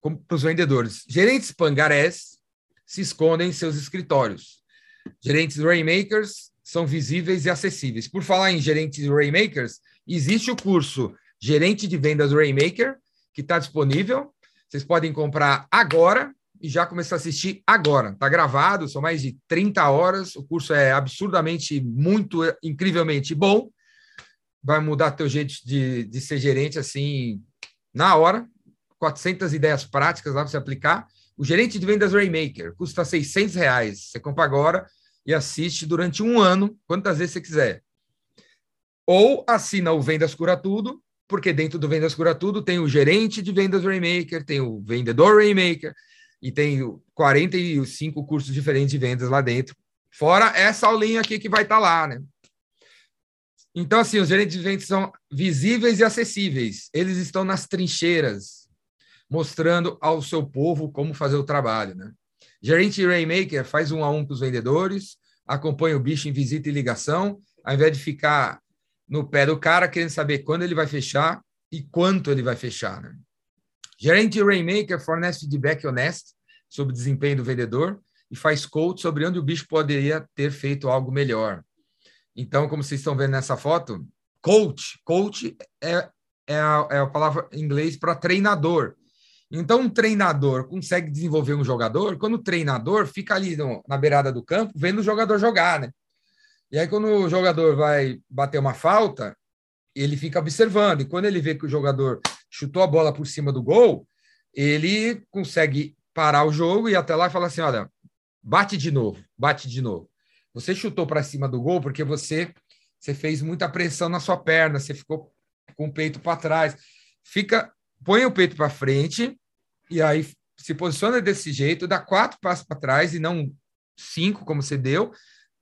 como para os vendedores. Gerentes pangarés se escondem em seus escritórios. Gerentes Rainmakers são visíveis e acessíveis. Por falar em gerentes Rainmakers, existe o curso gerente de vendas Rainmaker, que está disponível. Vocês podem comprar agora e já começar a assistir agora. Está gravado, são mais de 30 horas. O curso é absurdamente, muito, incrivelmente bom. Vai mudar teu jeito de, de ser gerente assim na hora. 400 ideias práticas lá para você aplicar. O gerente de vendas Rainmaker custa 600 reais. Você compra agora e assiste durante um ano, quantas vezes você quiser. Ou assina o Vendas Cura Tudo porque dentro do Vendas Cura Tudo tem o gerente de vendas Rainmaker, tem o vendedor Rainmaker e tem 45 cursos diferentes de vendas lá dentro. Fora essa aulinha aqui que vai estar tá lá, né? Então, assim, os gerentes de vendas são visíveis e acessíveis. Eles estão nas trincheiras, mostrando ao seu povo como fazer o trabalho, né? Gerente Rainmaker faz um a um com os vendedores, acompanha o bicho em visita e ligação, ao invés de ficar no pé do cara, querendo saber quando ele vai fechar e quanto ele vai fechar. Né? Gerente Rainmaker fornece feedback honesto sobre o desempenho do vendedor e faz coach sobre onde o bicho poderia ter feito algo melhor. Então, como vocês estão vendo nessa foto, coach, coach é, é, a, é a palavra em inglês para treinador. Então, um treinador consegue desenvolver um jogador quando o treinador fica ali no, na beirada do campo vendo o jogador jogar, né? E aí, quando o jogador vai bater uma falta, ele fica observando. E quando ele vê que o jogador chutou a bola por cima do gol, ele consegue parar o jogo e até lá e falar assim: olha, bate de novo, bate de novo. Você chutou para cima do gol porque você, você fez muita pressão na sua perna, você ficou com o peito para trás. Fica põe o peito para frente e aí se posiciona desse jeito, dá quatro passos para trás e não cinco, como você deu,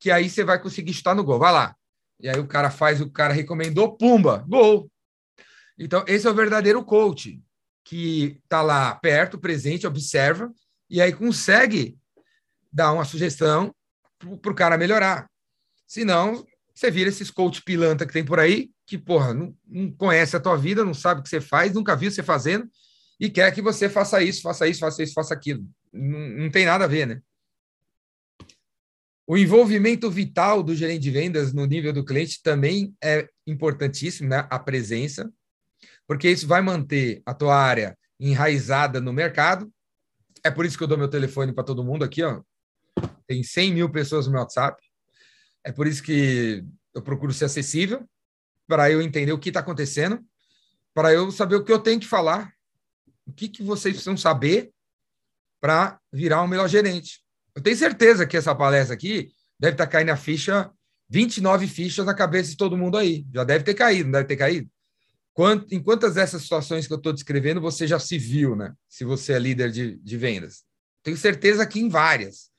que aí você vai conseguir chutar no gol. Vai lá. E aí o cara faz, o cara recomendou, pumba, gol. Então, esse é o verdadeiro coach, que está lá perto, presente, observa, e aí consegue dar uma sugestão para o cara melhorar. Senão, você vira esses coach pilanta que tem por aí, que, porra, não, não conhece a tua vida, não sabe o que você faz, nunca viu você fazendo e quer que você faça isso, faça isso, faça isso, faça aquilo. Não, não tem nada a ver, né? O envolvimento vital do gerente de vendas no nível do cliente também é importantíssimo, né? A presença, porque isso vai manter a tua área enraizada no mercado. É por isso que eu dou meu telefone para todo mundo aqui, ó. Tem 100 mil pessoas no meu WhatsApp. É por isso que eu procuro ser acessível, para eu entender o que está acontecendo, para eu saber o que eu tenho que falar, o que, que vocês precisam saber para virar um melhor gerente. Eu tenho certeza que essa palestra aqui deve estar tá caindo a ficha, 29 fichas na cabeça de todo mundo aí. Já deve ter caído, não deve ter caído? Quanto, em quantas dessas situações que eu estou descrevendo você já se viu, né? Se você é líder de, de vendas. Tenho certeza que em várias.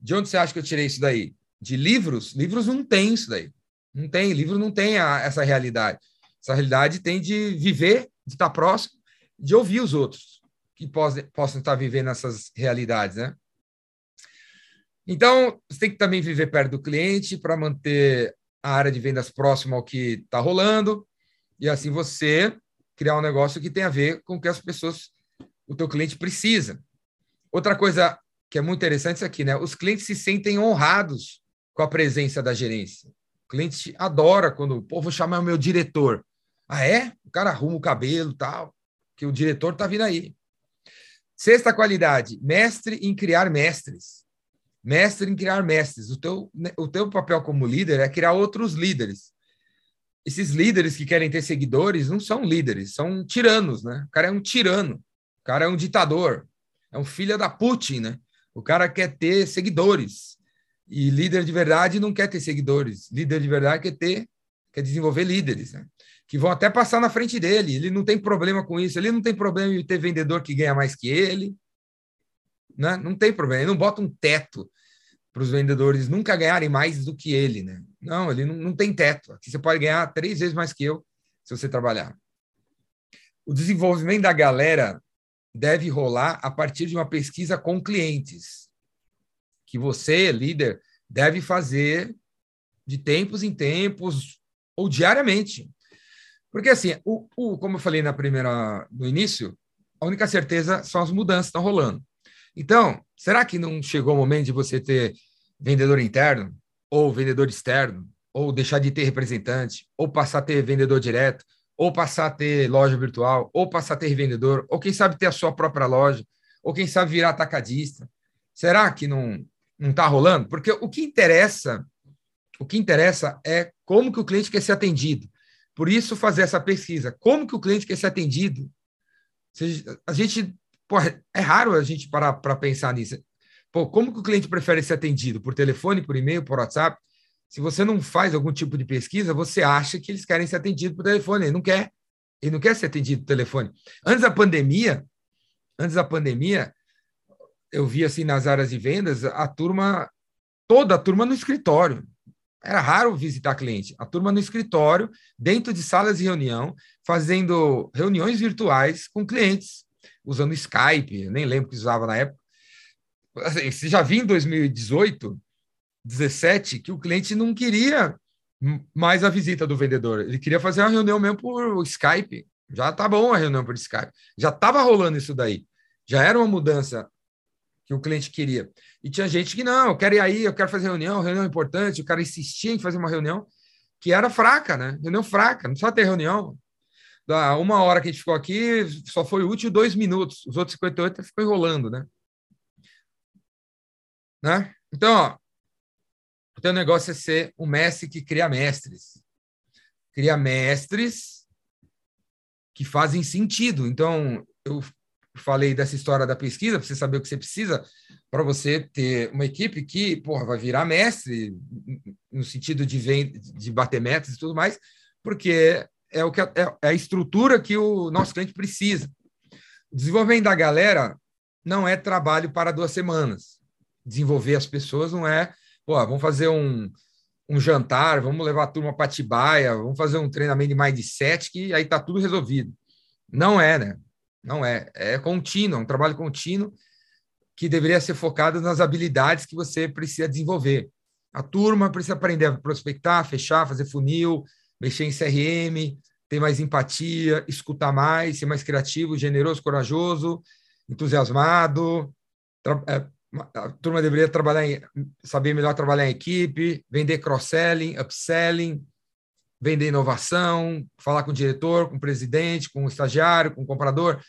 De onde você acha que eu tirei isso daí? De livros? Livros não tem isso daí. Não tem, livro não tem a, essa realidade. Essa realidade tem de viver, de estar próximo, de ouvir os outros que possam, estar vivendo essas realidades, né? Então, você tem que também viver perto do cliente para manter a área de vendas próxima ao que está rolando e assim você criar um negócio que tem a ver com o que as pessoas, o teu cliente precisa. Outra coisa que é muito interessante é isso aqui, né? Os clientes se sentem honrados com a presença da gerência. O cliente adora quando, pô, vou chamar o meu diretor. Ah, é? O cara arruma o cabelo tal, que o diretor tá vindo aí. Sexta qualidade, mestre em criar mestres. Mestre em criar mestres. O teu, né, o teu papel como líder é criar outros líderes. Esses líderes que querem ter seguidores não são líderes, são tiranos, né? O cara é um tirano, o cara é um ditador, é um filho da Putin, né? O cara quer ter seguidores. E líder de verdade não quer ter seguidores. Líder de verdade quer ter, quer desenvolver líderes, né? que vão até passar na frente dele. Ele não tem problema com isso. Ele não tem problema de ter vendedor que ganha mais que ele. Né? Não tem problema. Ele não bota um teto para os vendedores nunca ganharem mais do que ele. Né? Não, ele não, não tem teto. Aqui você pode ganhar três vezes mais que eu se você trabalhar. O desenvolvimento da galera deve rolar a partir de uma pesquisa com clientes que você, líder, deve fazer de tempos em tempos ou diariamente. Porque, assim, o, o, como eu falei na primeira, no início, a única certeza são as mudanças que estão rolando. Então, será que não chegou o momento de você ter vendedor interno, ou vendedor externo, ou deixar de ter representante, ou passar a ter vendedor direto, ou passar a ter loja virtual, ou passar a ter vendedor, ou quem sabe ter a sua própria loja, ou quem sabe virar atacadista? Será que não, não está rolando? Porque o que interessa, o que interessa é como que o cliente quer ser atendido. Por isso, fazer essa pesquisa. Como que o cliente quer ser atendido? A gente, é raro a gente parar para pensar nisso. Pô, como que o cliente prefere ser atendido? Por telefone, por e-mail, por WhatsApp? Se você não faz algum tipo de pesquisa, você acha que eles querem ser atendidos por telefone. Ele não quer. Ele não quer ser atendido por telefone. Antes da pandemia, antes da pandemia, eu vi assim nas áreas de vendas, a turma, toda a turma no escritório. Era raro visitar cliente. A turma no escritório, dentro de salas de reunião, fazendo reuniões virtuais com clientes, usando Skype, nem lembro que usava na época. Assim, você já vi em 2018, 17, que o cliente não queria mais a visita do vendedor. Ele queria fazer uma reunião mesmo por Skype. Já tá bom a reunião por Skype. Já estava rolando isso daí. Já era uma mudança que o cliente queria. E tinha gente que não, eu quero ir aí, eu quero fazer reunião, reunião importante, o cara insistia em fazer uma reunião que era fraca, né? Reunião fraca, não precisa ter reunião. Da uma hora que a gente ficou aqui, só foi útil dois minutos, os outros 58 ficou enrolando, né? Né? Então, ó, o teu negócio é ser um mestre que cria mestres. Cria mestres que fazem sentido. Então, eu falei dessa história da pesquisa, para você saber o que você precisa, para você ter uma equipe que porra, vai virar mestre, no sentido de, vend de bater metas e tudo mais, porque é, o que é, é a estrutura que o nosso cliente precisa. O desenvolvimento da galera não é trabalho para duas semanas. Desenvolver as pessoas não é pô, vamos fazer um, um jantar, vamos levar a turma para Tibaia, vamos fazer um treinamento de mindset, que aí está tudo resolvido. Não é, né? Não é. É contínuo, é um trabalho contínuo que deveria ser focado nas habilidades que você precisa desenvolver. A turma precisa aprender a prospectar, fechar, fazer funil, mexer em CRM, ter mais empatia, escutar mais, ser mais criativo, generoso, corajoso, entusiasmado, é, a turma deveria trabalhar em, saber melhor trabalhar em equipe, vender cross-selling, upselling, vender inovação, falar com o diretor, com o presidente, com o estagiário, com o comprador.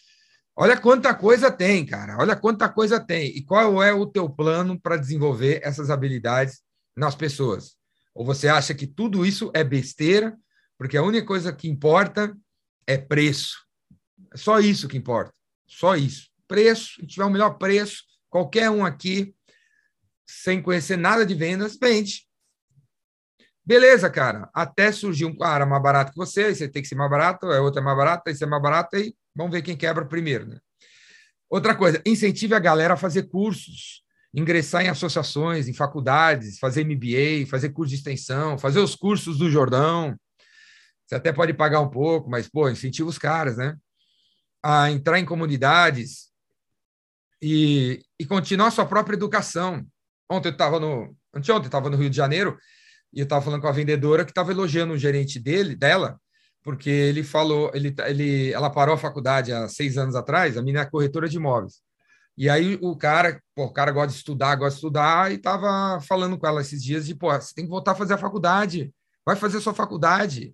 Olha quanta coisa tem, cara. Olha quanta coisa tem. E qual é o teu plano para desenvolver essas habilidades nas pessoas? Ou você acha que tudo isso é besteira, porque a única coisa que importa é preço. É só isso que importa. Só isso. Preço, se tiver o melhor preço, Qualquer um aqui, sem conhecer nada de vendas, vende. Beleza, cara. Até surgir um cara mais barato que você, você tem que ser mais barato, é outro é mais barato, esse é mais barato, aí vamos ver quem quebra primeiro. Né? Outra coisa, incentive a galera a fazer cursos, ingressar em associações, em faculdades, fazer MBA, fazer curso de extensão, fazer os cursos do Jordão. Você até pode pagar um pouco, mas, pô, incentiva os caras, né? A entrar em comunidades, e, e continuar sua própria educação. Ontem eu estava no. Anteontem estava no Rio de Janeiro e eu estava falando com a vendedora que estava elogiando o gerente dele, dela, porque ele falou, ele, ele, ela parou a faculdade há seis anos atrás, a menina é corretora de imóveis. E aí o cara, pô, o cara gosta de estudar, gosta de estudar, e estava falando com ela esses dias de, pô, você tem que voltar a fazer a faculdade, vai fazer a sua faculdade.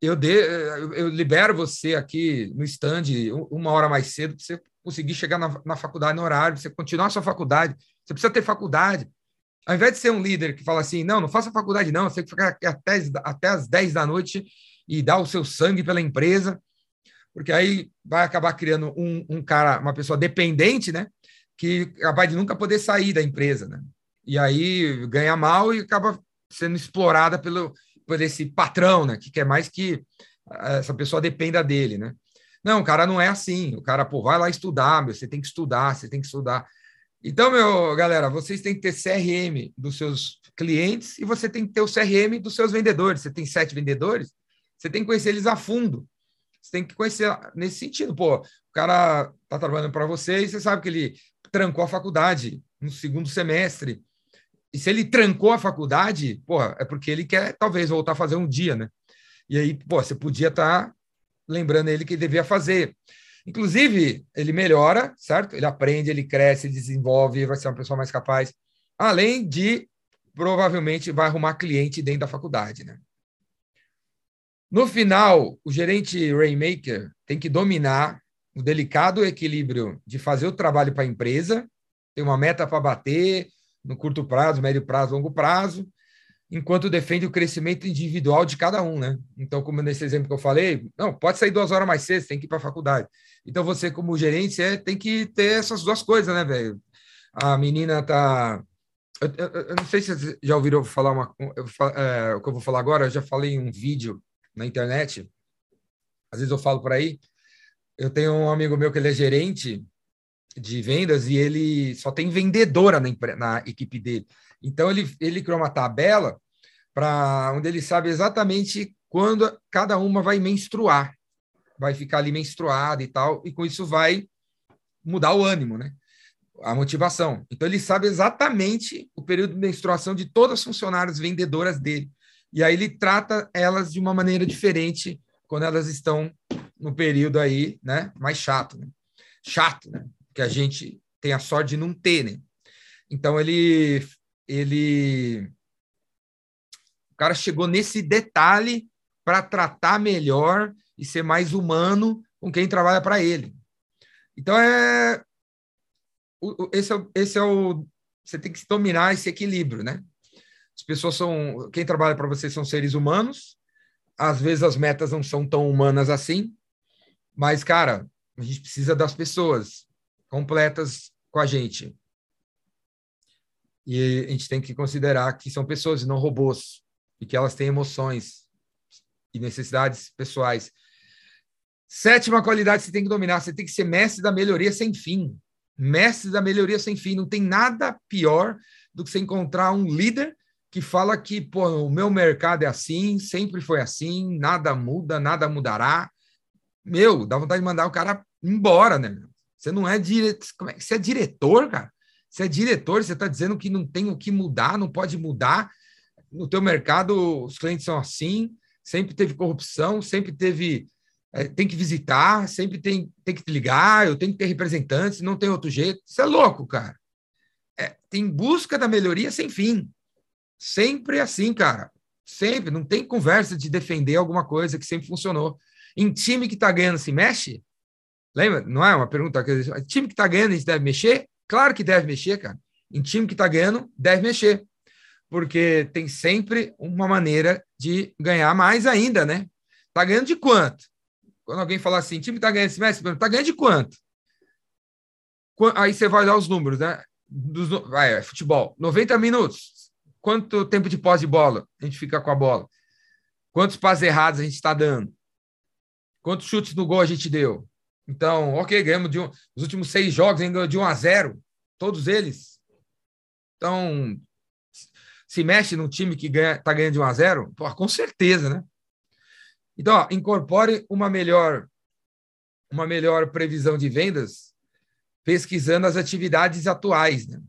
Eu, de, eu libero você aqui no stand uma hora mais cedo para você conseguir chegar na, na faculdade no horário, você continuar a sua faculdade, você precisa ter faculdade. Ao invés de ser um líder que fala assim, não, não faça faculdade, não, você tem que ficar até, até as 10 da noite e dar o seu sangue pela empresa, porque aí vai acabar criando um, um cara, uma pessoa dependente, né? Que acaba de nunca poder sair da empresa, né? E aí ganha mal e acaba sendo explorada pelo, por esse patrão, né? Que quer mais que essa pessoa dependa dele, né? Não, o cara não é assim. O cara, pô, vai lá estudar, meu, você tem que estudar, você tem que estudar. Então, meu, galera, vocês têm que ter CRM dos seus clientes e você tem que ter o CRM dos seus vendedores. Você tem sete vendedores, você tem que conhecer eles a fundo. Você tem que conhecer nesse sentido. Pô, o cara tá trabalhando para você e você sabe que ele trancou a faculdade no segundo semestre. E se ele trancou a faculdade, pô, é porque ele quer talvez voltar a fazer um dia, né? E aí, pô, você podia estar tá lembrando ele que devia fazer. Inclusive, ele melhora, certo? Ele aprende, ele cresce, desenvolve, vai ser uma pessoa mais capaz. Além de, provavelmente, vai arrumar cliente dentro da faculdade, né? No final, o gerente Rainmaker tem que dominar o delicado equilíbrio de fazer o trabalho para a empresa, ter uma meta para bater no curto prazo, médio prazo, longo prazo, enquanto defende o crescimento individual de cada um, né? Então, como nesse exemplo que eu falei, não, pode sair duas horas mais cedo, tem que ir para a faculdade. Então, você, como gerente, é, tem que ter essas duas coisas, né, velho? A menina tá. Eu, eu, eu, não sei se vocês já ouviram falar uma, eu, é, o que eu vou falar agora. Eu já falei em um vídeo na internet. Às vezes eu falo por aí. Eu tenho um amigo meu que ele é gerente de vendas e ele só tem vendedora na, na equipe dele. Então ele, ele criou uma tabela para onde ele sabe exatamente quando cada uma vai menstruar, vai ficar ali menstruada e tal, e com isso vai mudar o ânimo, né? A motivação. Então ele sabe exatamente o período de menstruação de todas as funcionárias vendedoras dele. E aí ele trata elas de uma maneira diferente quando elas estão no período aí, né, mais chato, né? Chato, né? Que a gente tem a sorte de não ter, né? Então ele ele o cara chegou nesse detalhe para tratar melhor e ser mais humano com quem trabalha para ele. Então é esse é, esse é o você tem que dominar esse equilíbrio, né? As pessoas são quem trabalha para você são seres humanos. Às vezes as metas não são tão humanas assim, mas cara, a gente precisa das pessoas completas com a gente. E a gente tem que considerar que são pessoas e não robôs, e que elas têm emoções e necessidades pessoais. Sétima qualidade que você tem que dominar, você tem que ser mestre da melhoria sem fim. Mestre da melhoria sem fim. Não tem nada pior do que você encontrar um líder que fala que, pô, o meu mercado é assim, sempre foi assim, nada muda, nada mudará. Meu, dá vontade de mandar o cara embora, né? Você não é diretor. Como é que você é diretor, cara? Você é diretor, você está dizendo que não tem o que mudar, não pode mudar. No teu mercado, os clientes são assim, sempre teve corrupção, sempre teve. É, tem que visitar, sempre tem, tem que te ligar, eu tenho que ter representantes, não tem outro jeito. Isso é louco, cara. É, tem busca da melhoria sem fim. Sempre assim, cara. Sempre. Não tem conversa de defender alguma coisa que sempre funcionou. Em time que está ganhando, se mexe? Lembra? Não é uma pergunta? Time que está ganhando, a gente deve mexer? Claro que deve mexer, cara. Em time que está ganhando, deve mexer. Porque tem sempre uma maneira de ganhar mais ainda, né? Está ganhando de quanto? Quando alguém fala assim, time está ganhando esse mês, está ganhando de quanto? Aí você vai olhar os números, né? Dos, vai, é, futebol, 90 minutos. Quanto tempo de pós de bola a gente fica com a bola? Quantos passos errados a gente está dando? Quantos chutes no gol a gente deu? Então, ok, ganhamos de um, os últimos seis jogos ainda de 1 a 0, todos eles. Então, se mexe num time que ganha, tá ganhando de 1 a 0, pô, com certeza, né? Então, ó, incorpore uma melhor uma melhor previsão de vendas pesquisando as atividades atuais, né?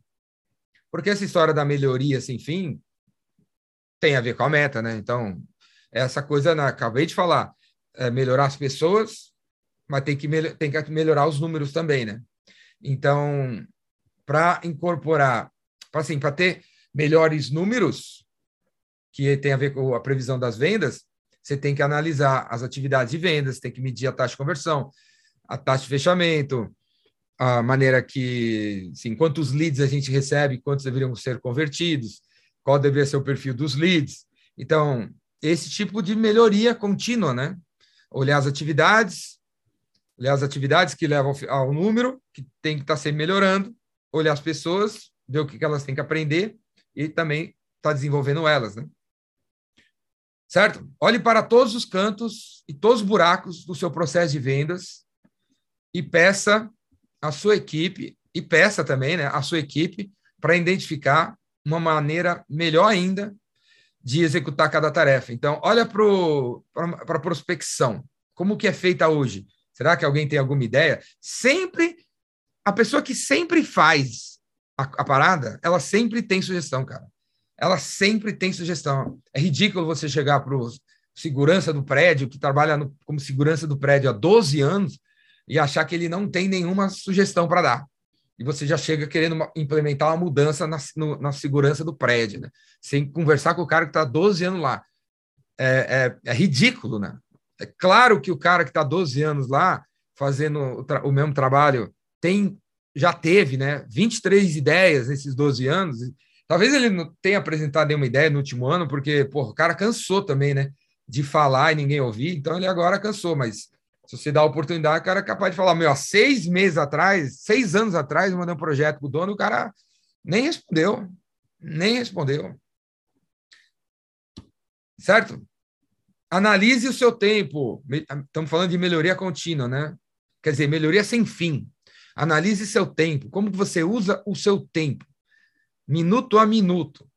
Porque essa história da melhoria sem fim tem a ver com a meta, né? Então, essa coisa, né, acabei de falar, é melhorar as pessoas, mas tem que, tem que melhorar os números também, né? Então, para incorporar, assim, para ter melhores números, que tem a ver com a previsão das vendas, você tem que analisar as atividades de vendas, tem que medir a taxa de conversão, a taxa de fechamento, a maneira que, assim, quantos leads a gente recebe, quantos deveriam ser convertidos, qual deveria ser o perfil dos leads. Então, esse tipo de melhoria contínua, né? Olhar as atividades, olhar as atividades que levam ao número, que tem que estar tá sempre melhorando, olhar as pessoas, ver o que elas têm que aprender e também estar tá desenvolvendo elas, né? Certo? Olhe para todos os cantos e todos os buracos do seu processo de vendas e peça a sua equipe, e peça também né, a sua equipe para identificar uma maneira melhor ainda de executar cada tarefa. Então, olha para a prospecção. Como que é feita hoje? Será que alguém tem alguma ideia? Sempre, a pessoa que sempre faz a, a parada, ela sempre tem sugestão, cara. Ela sempre tem sugestão. É ridículo você chegar para o segurança do prédio, que trabalha no, como segurança do prédio há 12 anos, e achar que ele não tem nenhuma sugestão para dar. E você já chega querendo uma, implementar uma mudança na, no, na segurança do prédio, né? sem conversar com o cara que está 12 anos lá. É, é, é ridículo, né? É claro que o cara que está 12 anos lá, fazendo o, o, mesmo trabalho, tem já teve né, 23 ideias nesses 12 anos. Talvez ele não tenha apresentado nenhuma ideia no último ano, porque porra, o cara cansou também né, de falar e ninguém ouvir, então ele agora cansou, mas se você dá a oportunidade, o cara é capaz de falar: meu, há seis meses atrás, seis anos atrás, eu mandei um projeto para o dono, o cara nem respondeu, nem respondeu. Certo? Analise o seu tempo. Estamos falando de melhoria contínua, né? Quer dizer, melhoria sem fim. Analise seu tempo. Como você usa o seu tempo? Minuto a minuto.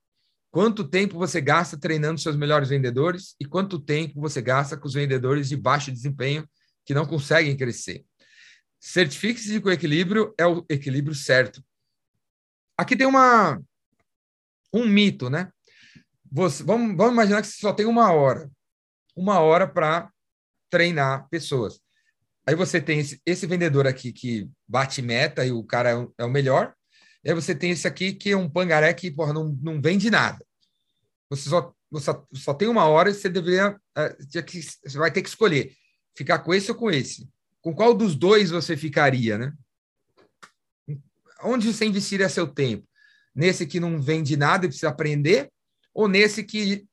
Quanto tempo você gasta treinando seus melhores vendedores e quanto tempo você gasta com os vendedores de baixo desempenho que não conseguem crescer? Certifique-se que o equilíbrio é o equilíbrio certo. Aqui tem uma um mito, né? Você, vamos, vamos imaginar que você só tem uma hora uma hora para treinar pessoas. Aí você tem esse, esse vendedor aqui que bate meta e o cara é o, é o melhor. E aí você tem esse aqui que é um pangaré que porra, não, não vende nada. Você só, você só tem uma hora e você deveria. É, você vai ter que escolher ficar com esse ou com esse. Com qual dos dois você ficaria, né? Onde você investiria seu tempo? Nesse que não vende nada e precisa aprender? Ou nesse que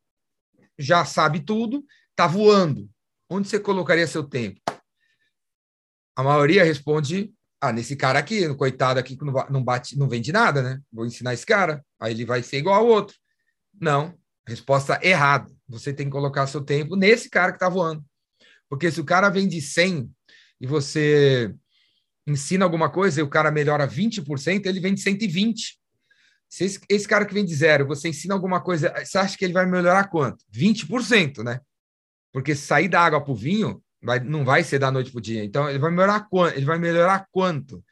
já sabe tudo, está voando? Onde você colocaria seu tempo? A maioria responde: ah, nesse cara aqui, no coitado aqui que não bate, não vende nada, né? Vou ensinar esse cara, aí ele vai ser igual ao outro. Não, resposta errada. Você tem que colocar seu tempo nesse cara que está voando. Porque se o cara vende 100 e você ensina alguma coisa e o cara melhora 20%, ele vende 120. Se esse, esse cara que vende zero, você ensina alguma coisa, você acha que ele vai melhorar quanto? 20%, né? Porque sair da água para o vinho vai, não vai ser da noite para o dia. Então, ele vai melhorar quanto? Ele vai melhorar quanto?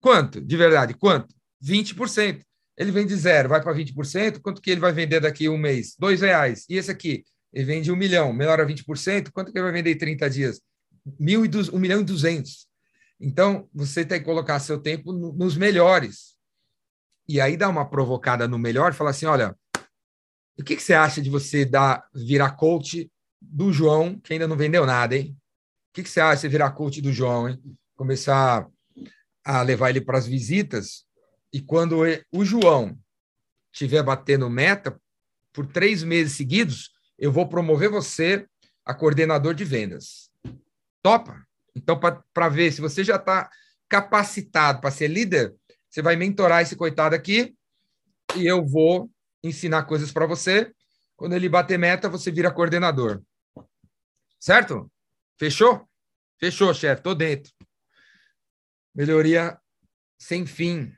Quanto? De verdade, quanto? 20%. Ele vende zero, vai para 20%, quanto que ele vai vender daqui a um mês? Dois reais. E esse aqui? Ele vende um milhão, melhora 20%, quanto que ele vai vender em 30 dias? Mil e du... um milhão e duzentos. Então, você tem que colocar seu tempo nos melhores. E aí dá uma provocada no melhor, falar assim, olha, o que, que você acha de você dar, virar coach do João, que ainda não vendeu nada, hein? O que, que você acha de virar coach do João, hein? Começar a levar ele para as visitas e quando o João estiver batendo meta por três meses seguidos, eu vou promover você a coordenador de vendas. Topa? Então, para ver se você já está capacitado para ser líder, você vai mentorar esse coitado aqui e eu vou ensinar coisas para você. Quando ele bater meta, você vira coordenador. Certo? Fechou? Fechou, chefe. Tô dentro. Melhoria sem fim.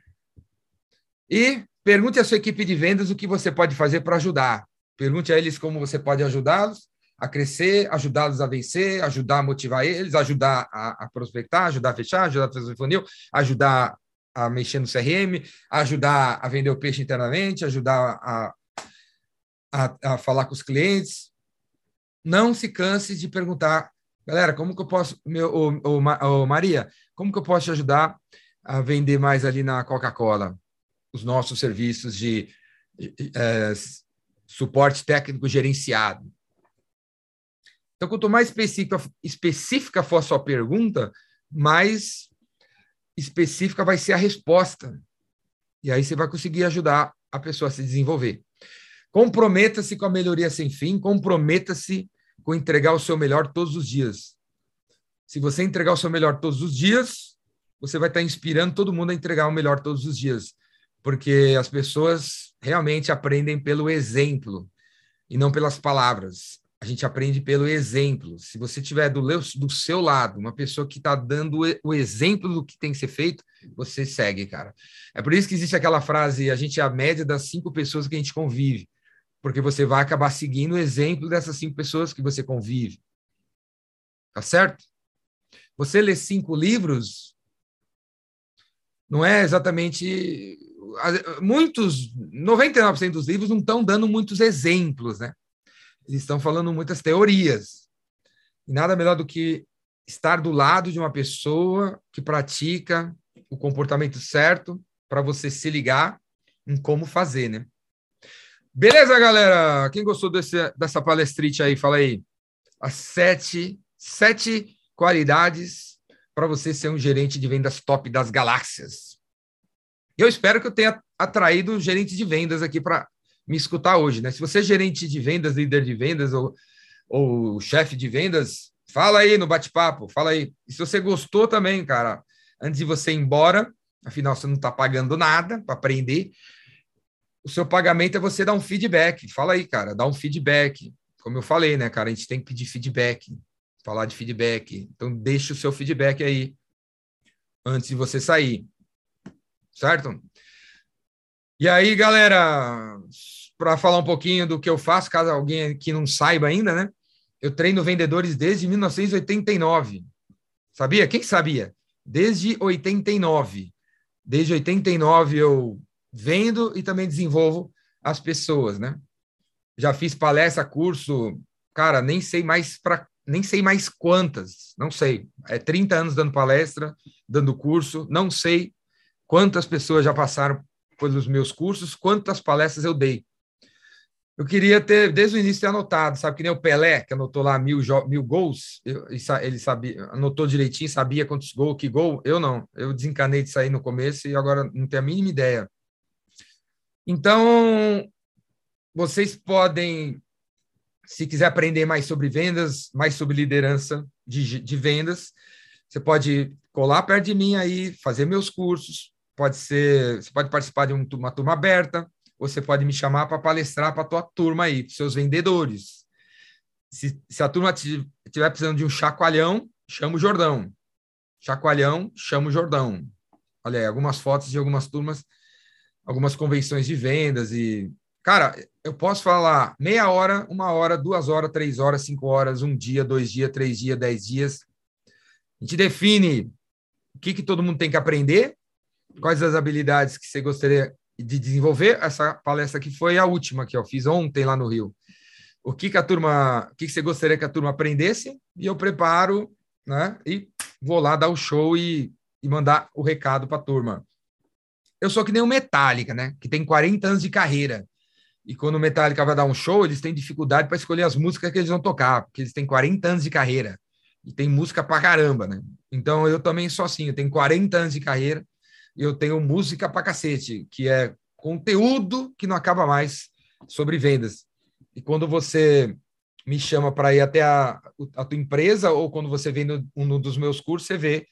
E pergunte à sua equipe de vendas o que você pode fazer para ajudar. Pergunte a eles como você pode ajudá-los a crescer, ajudá-los a vencer, ajudar a motivar eles, ajudar a, a, prospectar, ajudar a fechar, ajudar a fazer o funil, ajudar a mexer no CRM, ajudar a vender o peixe internamente, ajudar a, a, a falar com os clientes. Não se canse de perguntar, galera, como que eu posso, meu, ô, ô, ô Maria, como que eu posso te ajudar a vender mais ali na Coca-Cola? Os nossos serviços de é, suporte técnico gerenciado. Então, quanto mais específica, específica for a sua pergunta, mais específica vai ser a resposta. E aí você vai conseguir ajudar a pessoa a se desenvolver. Comprometa-se com a melhoria sem fim, comprometa-se com entregar o seu melhor todos os dias. Se você entregar o seu melhor todos os dias, você vai estar inspirando todo mundo a entregar o melhor todos os dias, porque as pessoas realmente aprendem pelo exemplo e não pelas palavras a gente aprende pelo exemplo. Se você tiver do, do seu lado uma pessoa que está dando o exemplo do que tem que ser feito, você segue, cara. É por isso que existe aquela frase: a gente é a média das cinco pessoas que a gente convive, porque você vai acabar seguindo o exemplo dessas cinco pessoas que você convive. Tá certo? Você lê cinco livros, não é exatamente. Muitos, 99% dos livros não estão dando muitos exemplos, né? eles estão falando muitas teorias. E nada melhor do que estar do lado de uma pessoa que pratica o comportamento certo para você se ligar em como fazer, né? Beleza, galera? Quem gostou desse, dessa palestrite aí, fala aí. As sete, sete qualidades para você ser um gerente de vendas top das galáxias. Eu espero que eu tenha atraído gerente de vendas aqui para me escutar hoje, né? Se você é gerente de vendas, líder de vendas ou, ou chefe de vendas, fala aí no bate-papo, fala aí. E se você gostou também, cara, antes de você ir embora, afinal você não está pagando nada para aprender, o seu pagamento é você dar um feedback. Fala aí, cara, dá um feedback. Como eu falei, né, cara, a gente tem que pedir feedback, falar de feedback. Então, deixe o seu feedback aí antes de você sair. Certo? E aí, galera, para falar um pouquinho do que eu faço, caso alguém que não saiba ainda, né? Eu treino vendedores desde 1989. Sabia? Quem sabia? Desde 89. Desde 89 eu vendo e também desenvolvo as pessoas, né? Já fiz palestra, curso, cara, nem sei mais para nem sei mais quantas, não sei. É 30 anos dando palestra, dando curso, não sei quantas pessoas já passaram pelos meus cursos, quantas palestras eu dei. Eu queria ter, desde o início, ter anotado, sabe? Que nem o Pelé, que anotou lá mil, mil gols, eu, ele sabia, anotou direitinho, sabia quantos gols, que gol. Eu não, eu desencanei de sair no começo e agora não tenho a mínima ideia. Então, vocês podem se quiser aprender mais sobre vendas, mais sobre liderança de, de vendas, você pode colar perto de mim aí, fazer meus cursos. Pode ser, você pode participar de uma turma aberta, você pode me chamar para palestrar para a tua turma aí, para seus vendedores. Se, se a turma estiver precisando de um chacoalhão, chama o Jordão. Chacoalhão, chama o Jordão. Olha aí, algumas fotos de algumas turmas, algumas convenções de vendas e Cara, eu posso falar meia hora, uma hora, duas horas, três horas, cinco horas, um dia, dois dias, três dias, dez dias. A gente define o que, que todo mundo tem que aprender, quais as habilidades que você gostaria de desenvolver. Essa palestra aqui foi a última que eu fiz ontem lá no Rio. O que, que a turma, o que, que você gostaria que a turma aprendesse? E eu preparo, né? E vou lá dar o show e, e mandar o recado para a turma. Eu sou que nem o Metallica, né? Que tem 40 anos de carreira. E quando o Metallica vai dar um show, eles têm dificuldade para escolher as músicas que eles vão tocar, porque eles têm 40 anos de carreira. E tem música pra caramba, né? Então eu também sou assim, eu tenho 40 anos de carreira e eu tenho música pra cacete, que é conteúdo que não acaba mais sobre vendas. E quando você me chama para ir até a, a tua empresa ou quando você vem no, um dos meus cursos, você vê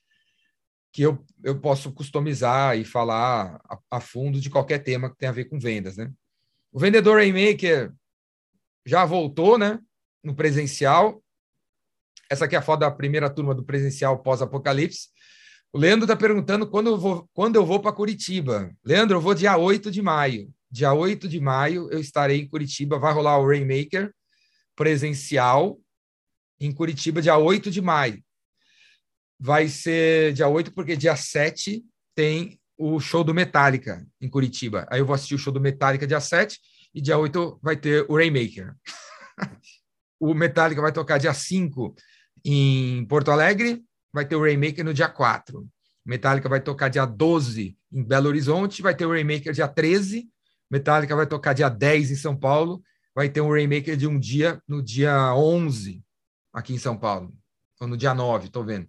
que eu, eu posso customizar e falar a, a fundo de qualquer tema que tenha a ver com vendas, né? O vendedor Rainmaker já voltou, né? No presencial. Essa aqui é a foto da primeira turma do presencial pós-apocalipse. O Leandro está perguntando quando eu vou, quando eu vou para Curitiba. Leandro, eu vou dia 8 de maio. Dia 8 de maio eu estarei em Curitiba. Vai rolar o Rainmaker presencial em Curitiba, dia 8 de maio. Vai ser dia 8, porque dia 7 tem o show do Metallica em Curitiba. Aí eu vou assistir o show do Metallica dia 7 e dia 8 vai ter o Rainmaker. o Metallica vai tocar dia 5 em Porto Alegre, vai ter o Rainmaker no dia 4. O Metallica vai tocar dia 12 em Belo Horizonte, vai ter o Rainmaker dia 13. Metallica vai tocar dia 10 em São Paulo, vai ter um Rainmaker de um dia no dia 11 aqui em São Paulo, ou no dia 9, tô vendo.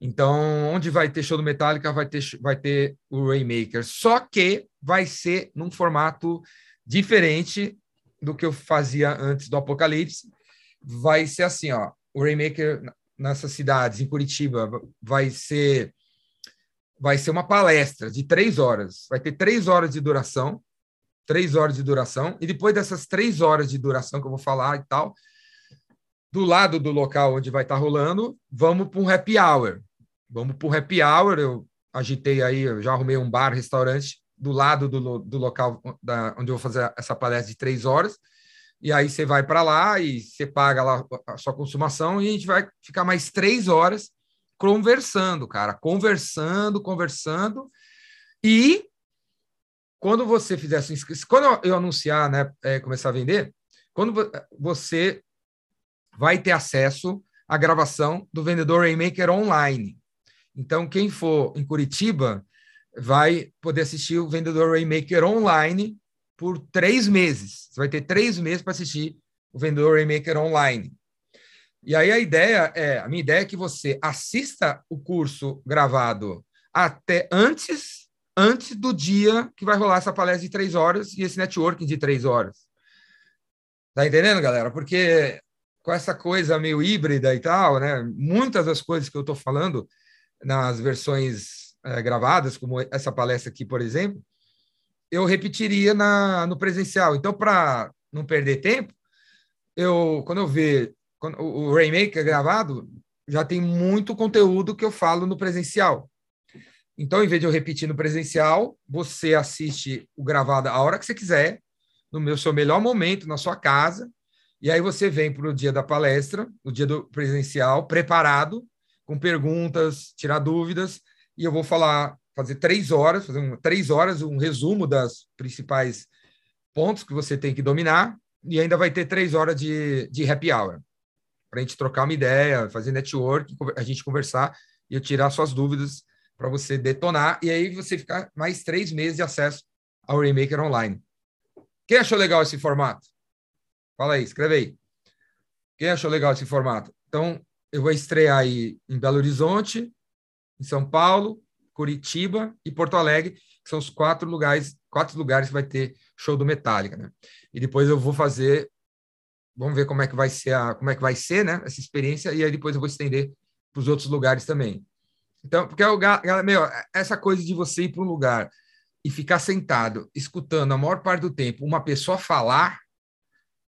Então, onde vai ter show do Metallica, vai ter, vai ter o Rainmaker. Só que vai ser num formato diferente do que eu fazia antes do Apocalipse. Vai ser assim, ó. O Rainmaker nessas cidades, em Curitiba, vai ser vai ser uma palestra de três horas. Vai ter três horas de duração, três horas de duração, e depois dessas três horas de duração que eu vou falar e tal, do lado do local onde vai estar rolando, vamos para um happy hour vamos para o happy hour. Eu agitei aí, eu já arrumei um bar, restaurante do lado do, do local da, onde eu vou fazer essa palestra de três horas. E aí você vai para lá e você paga lá a sua consumação e a gente vai ficar mais três horas conversando, cara, conversando, conversando. E quando você fizer essa inscrição, quando eu anunciar, né, é, começar a vender, quando você vai ter acesso à gravação do vendedor Rainmaker online. Então, quem for em Curitiba vai poder assistir o Vendedor Rainmaker online por três meses. Você vai ter três meses para assistir o Vendedor Rainmaker online. E aí a ideia é, a minha ideia é que você assista o curso gravado até antes, antes do dia que vai rolar essa palestra de três horas e esse networking de três horas. Tá entendendo, galera? Porque com essa coisa meio híbrida e tal, né? Muitas das coisas que eu estou falando nas versões é, gravadas, como essa palestra aqui, por exemplo, eu repetiria na, no presencial. Então, para não perder tempo, eu quando eu ver quando, o Rainmaker gravado, já tem muito conteúdo que eu falo no presencial. Então, em vez de eu repetir no presencial, você assiste o gravado a hora que você quiser, no meu seu melhor momento, na sua casa, e aí você vem para o dia da palestra, no dia do presencial, preparado, com perguntas, tirar dúvidas, e eu vou falar, fazer três horas, fazer um, três horas, um resumo das principais pontos que você tem que dominar, e ainda vai ter três horas de, de happy hour. para a gente trocar uma ideia, fazer network, a gente conversar e eu tirar suas dúvidas para você detonar e aí você ficar mais três meses de acesso ao Remaker Online. Quem achou legal esse formato? Fala aí, escreve aí. Quem achou legal esse formato? Então, eu vou estrear aí em Belo Horizonte, em São Paulo, Curitiba e Porto Alegre, que são os quatro lugares, quatro lugares que vai ter show do Metallica, né? E depois eu vou fazer, vamos ver como é que vai ser a, como é que vai ser, né? Essa experiência e aí depois eu vou estender para os outros lugares também. Então, porque o meu, essa coisa de você ir para um lugar e ficar sentado escutando a maior parte do tempo uma pessoa falar,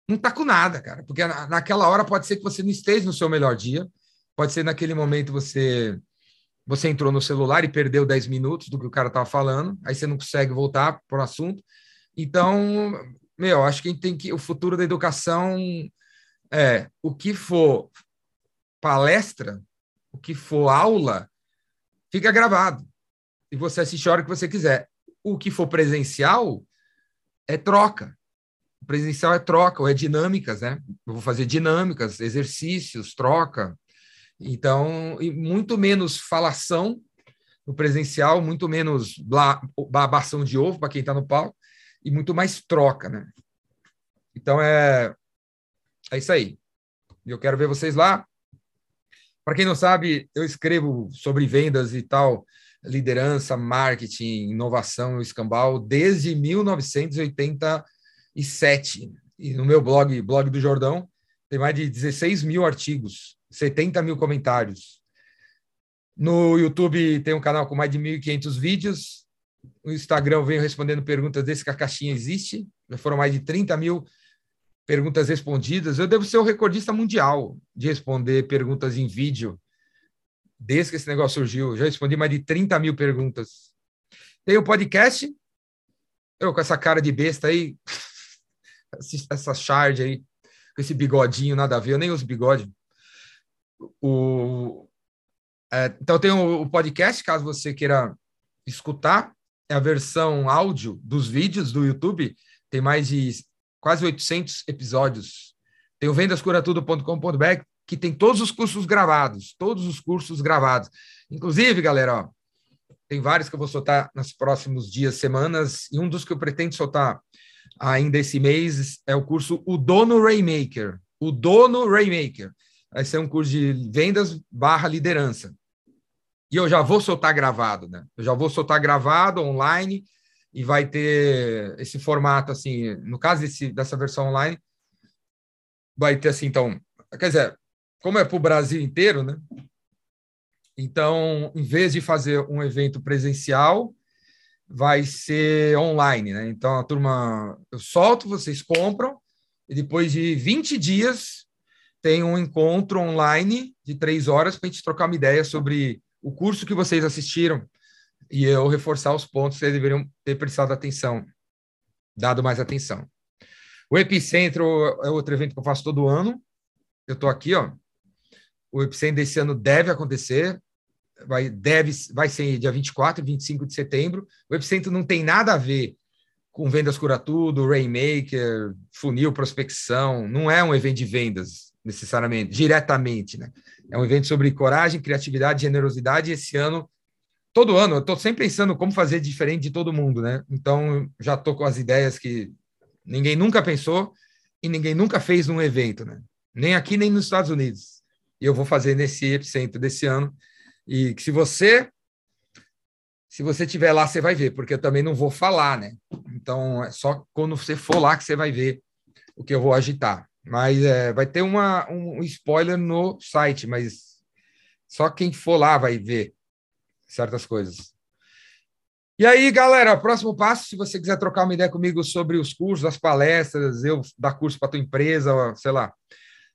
não tá com nada, cara. Porque naquela hora pode ser que você não esteja no seu melhor dia, pode ser naquele momento você você entrou no celular e perdeu 10 minutos do que o cara estava falando, aí você não consegue voltar para o assunto. Então, meu, acho que a gente tem que. O futuro da educação é o que for palestra, o que for aula, fica gravado. E você assiste a hora que você quiser. O que for presencial é troca. Presencial é troca, ou é dinâmicas, né? Eu vou fazer dinâmicas, exercícios, troca. Então, e muito menos falação no presencial, muito menos babação de ovo para quem está no palco, e muito mais troca, né? Então, é, é isso aí. Eu quero ver vocês lá. Para quem não sabe, eu escrevo sobre vendas e tal, liderança, marketing, inovação, escambau, desde 1987. E no meu blog, blog do Jordão, tem mais de 16 mil artigos, 70 mil comentários. No YouTube tem um canal com mais de 1.500 vídeos. No Instagram venho respondendo perguntas desse que a caixinha existe. Já foram mais de 30 mil perguntas respondidas. Eu devo ser o recordista mundial de responder perguntas em vídeo desde que esse negócio surgiu. Já respondi mais de 30 mil perguntas. Tem o podcast. Eu com essa cara de besta aí, essa charge aí, com esse bigodinho, nada a ver. Eu nem uso bigode. O, é, então tem o, o podcast, caso você queira escutar. É a versão áudio dos vídeos do YouTube. Tem mais de quase 800 episódios. Tem o vendascuratudo.com.br, que tem todos os cursos gravados, todos os cursos gravados. Inclusive, galera, ó, tem vários que eu vou soltar nos próximos dias, semanas, e um dos que eu pretendo soltar ainda esse mês é o curso O Dono Raymaker. O Dono Raymaker. Vai ser um curso de vendas barra liderança. E eu já vou soltar gravado, né? Eu já vou soltar gravado online e vai ter esse formato assim, no caso desse, dessa versão online, vai ter assim, então, quer dizer, como é para o Brasil inteiro, né? Então, em vez de fazer um evento presencial, vai ser online, né? Então, a turma, eu solto, vocês compram, e depois de 20 dias tem um encontro online de três horas para a gente trocar uma ideia sobre o curso que vocês assistiram, e eu reforçar os pontos que eles deveriam ter prestado atenção, dado mais atenção. O Epicentro é outro evento que eu faço todo ano. Eu estou aqui, ó. O Epicentro desse ano deve acontecer, vai, deve, vai ser dia 24 e 25 de setembro. O Epicentro não tem nada a ver com vendas cura tudo, Rainmaker, funil, prospecção. Não é um evento de vendas, necessariamente, diretamente, né? É um evento sobre coragem, criatividade, generosidade. Esse ano todo ano eu estou sempre pensando como fazer diferente de todo mundo, né? Então já estou com as ideias que ninguém nunca pensou e ninguém nunca fez num evento, né? Nem aqui nem nos Estados Unidos. E eu vou fazer nesse epicentro desse ano. E que se você se você tiver lá, você vai ver, porque eu também não vou falar, né? Então é só quando você for lá que você vai ver o que eu vou agitar. Mas é, vai ter uma, um spoiler no site, mas só quem for lá vai ver certas coisas. E aí, galera, próximo passo, se você quiser trocar uma ideia comigo sobre os cursos, as palestras, eu dar curso para tua empresa, sei lá,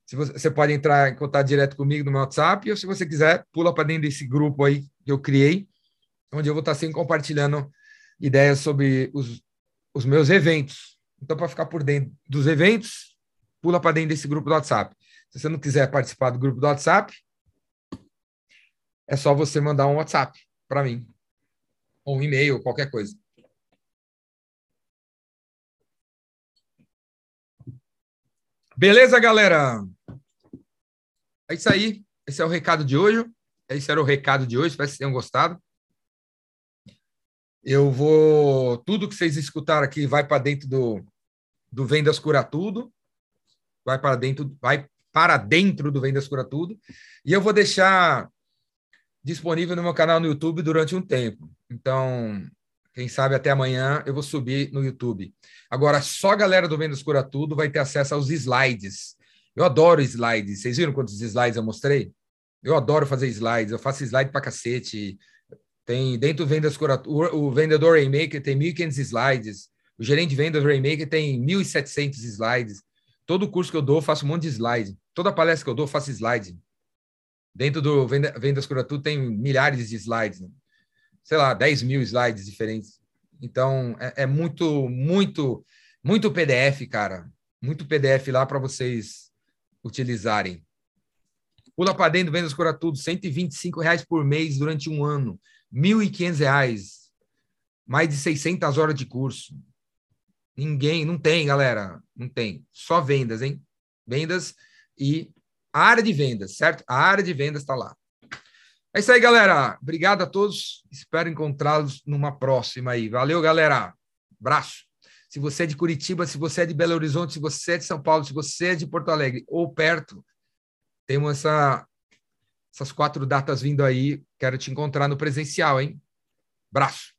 se você, você, pode entrar em contato direto comigo no meu WhatsApp, ou se você quiser, pula para dentro desse grupo aí que eu criei, onde eu vou estar sempre compartilhando ideias sobre os, os meus eventos. Então, para ficar por dentro dos eventos, pula para dentro desse grupo do WhatsApp. Se você não quiser participar do grupo do WhatsApp, é só você mandar um WhatsApp para mim, ou um e-mail, qualquer coisa. Beleza, galera? é isso aí. Esse é o recado de hoje. Esse era o recado de hoje. Espero que vocês tenham gostado. Eu vou. Tudo que vocês escutaram aqui vai para dentro do, do Vendas Cura Tudo. Vai para dentro, vai para dentro do Vendas Cura Tudo. E eu vou deixar disponível no meu canal no YouTube durante um tempo. Então, quem sabe até amanhã eu vou subir no YouTube. Agora, só a galera do Vendas Cura Tudo vai ter acesso aos slides. Eu adoro slides. Vocês viram quantos slides eu mostrei? Eu adoro fazer slides. Eu faço slide pra cacete. Tem dentro do Vendas Cura o vendedor Rainmaker tem 1.500 slides. O gerente de vendas Rainmaker tem 1.700 slides. Todo curso que eu dou, eu faço um monte de slide. Toda palestra que eu dou, eu faço slide. Dentro do Vendas Cura Tudo tem milhares de slides. Sei lá, 10 mil slides diferentes. Então, é, é muito, muito, muito PDF, cara. Muito PDF lá para vocês utilizarem. Pula para dentro, vendas cura tudo, 125 reais por mês durante um ano, 1.500 reais, mais de 600 horas de curso. Ninguém, não tem, galera, não tem. Só vendas, hein? Vendas e a área de vendas, certo? A área de vendas está lá. É isso aí, galera. Obrigado a todos. Espero encontrá-los numa próxima aí. Valeu, galera. Abraço. Se você é de Curitiba, se você é de Belo Horizonte, se você é de São Paulo, se você é de Porto Alegre ou perto, temos essa, essas quatro datas vindo aí. Quero te encontrar no presencial, hein? Abraço.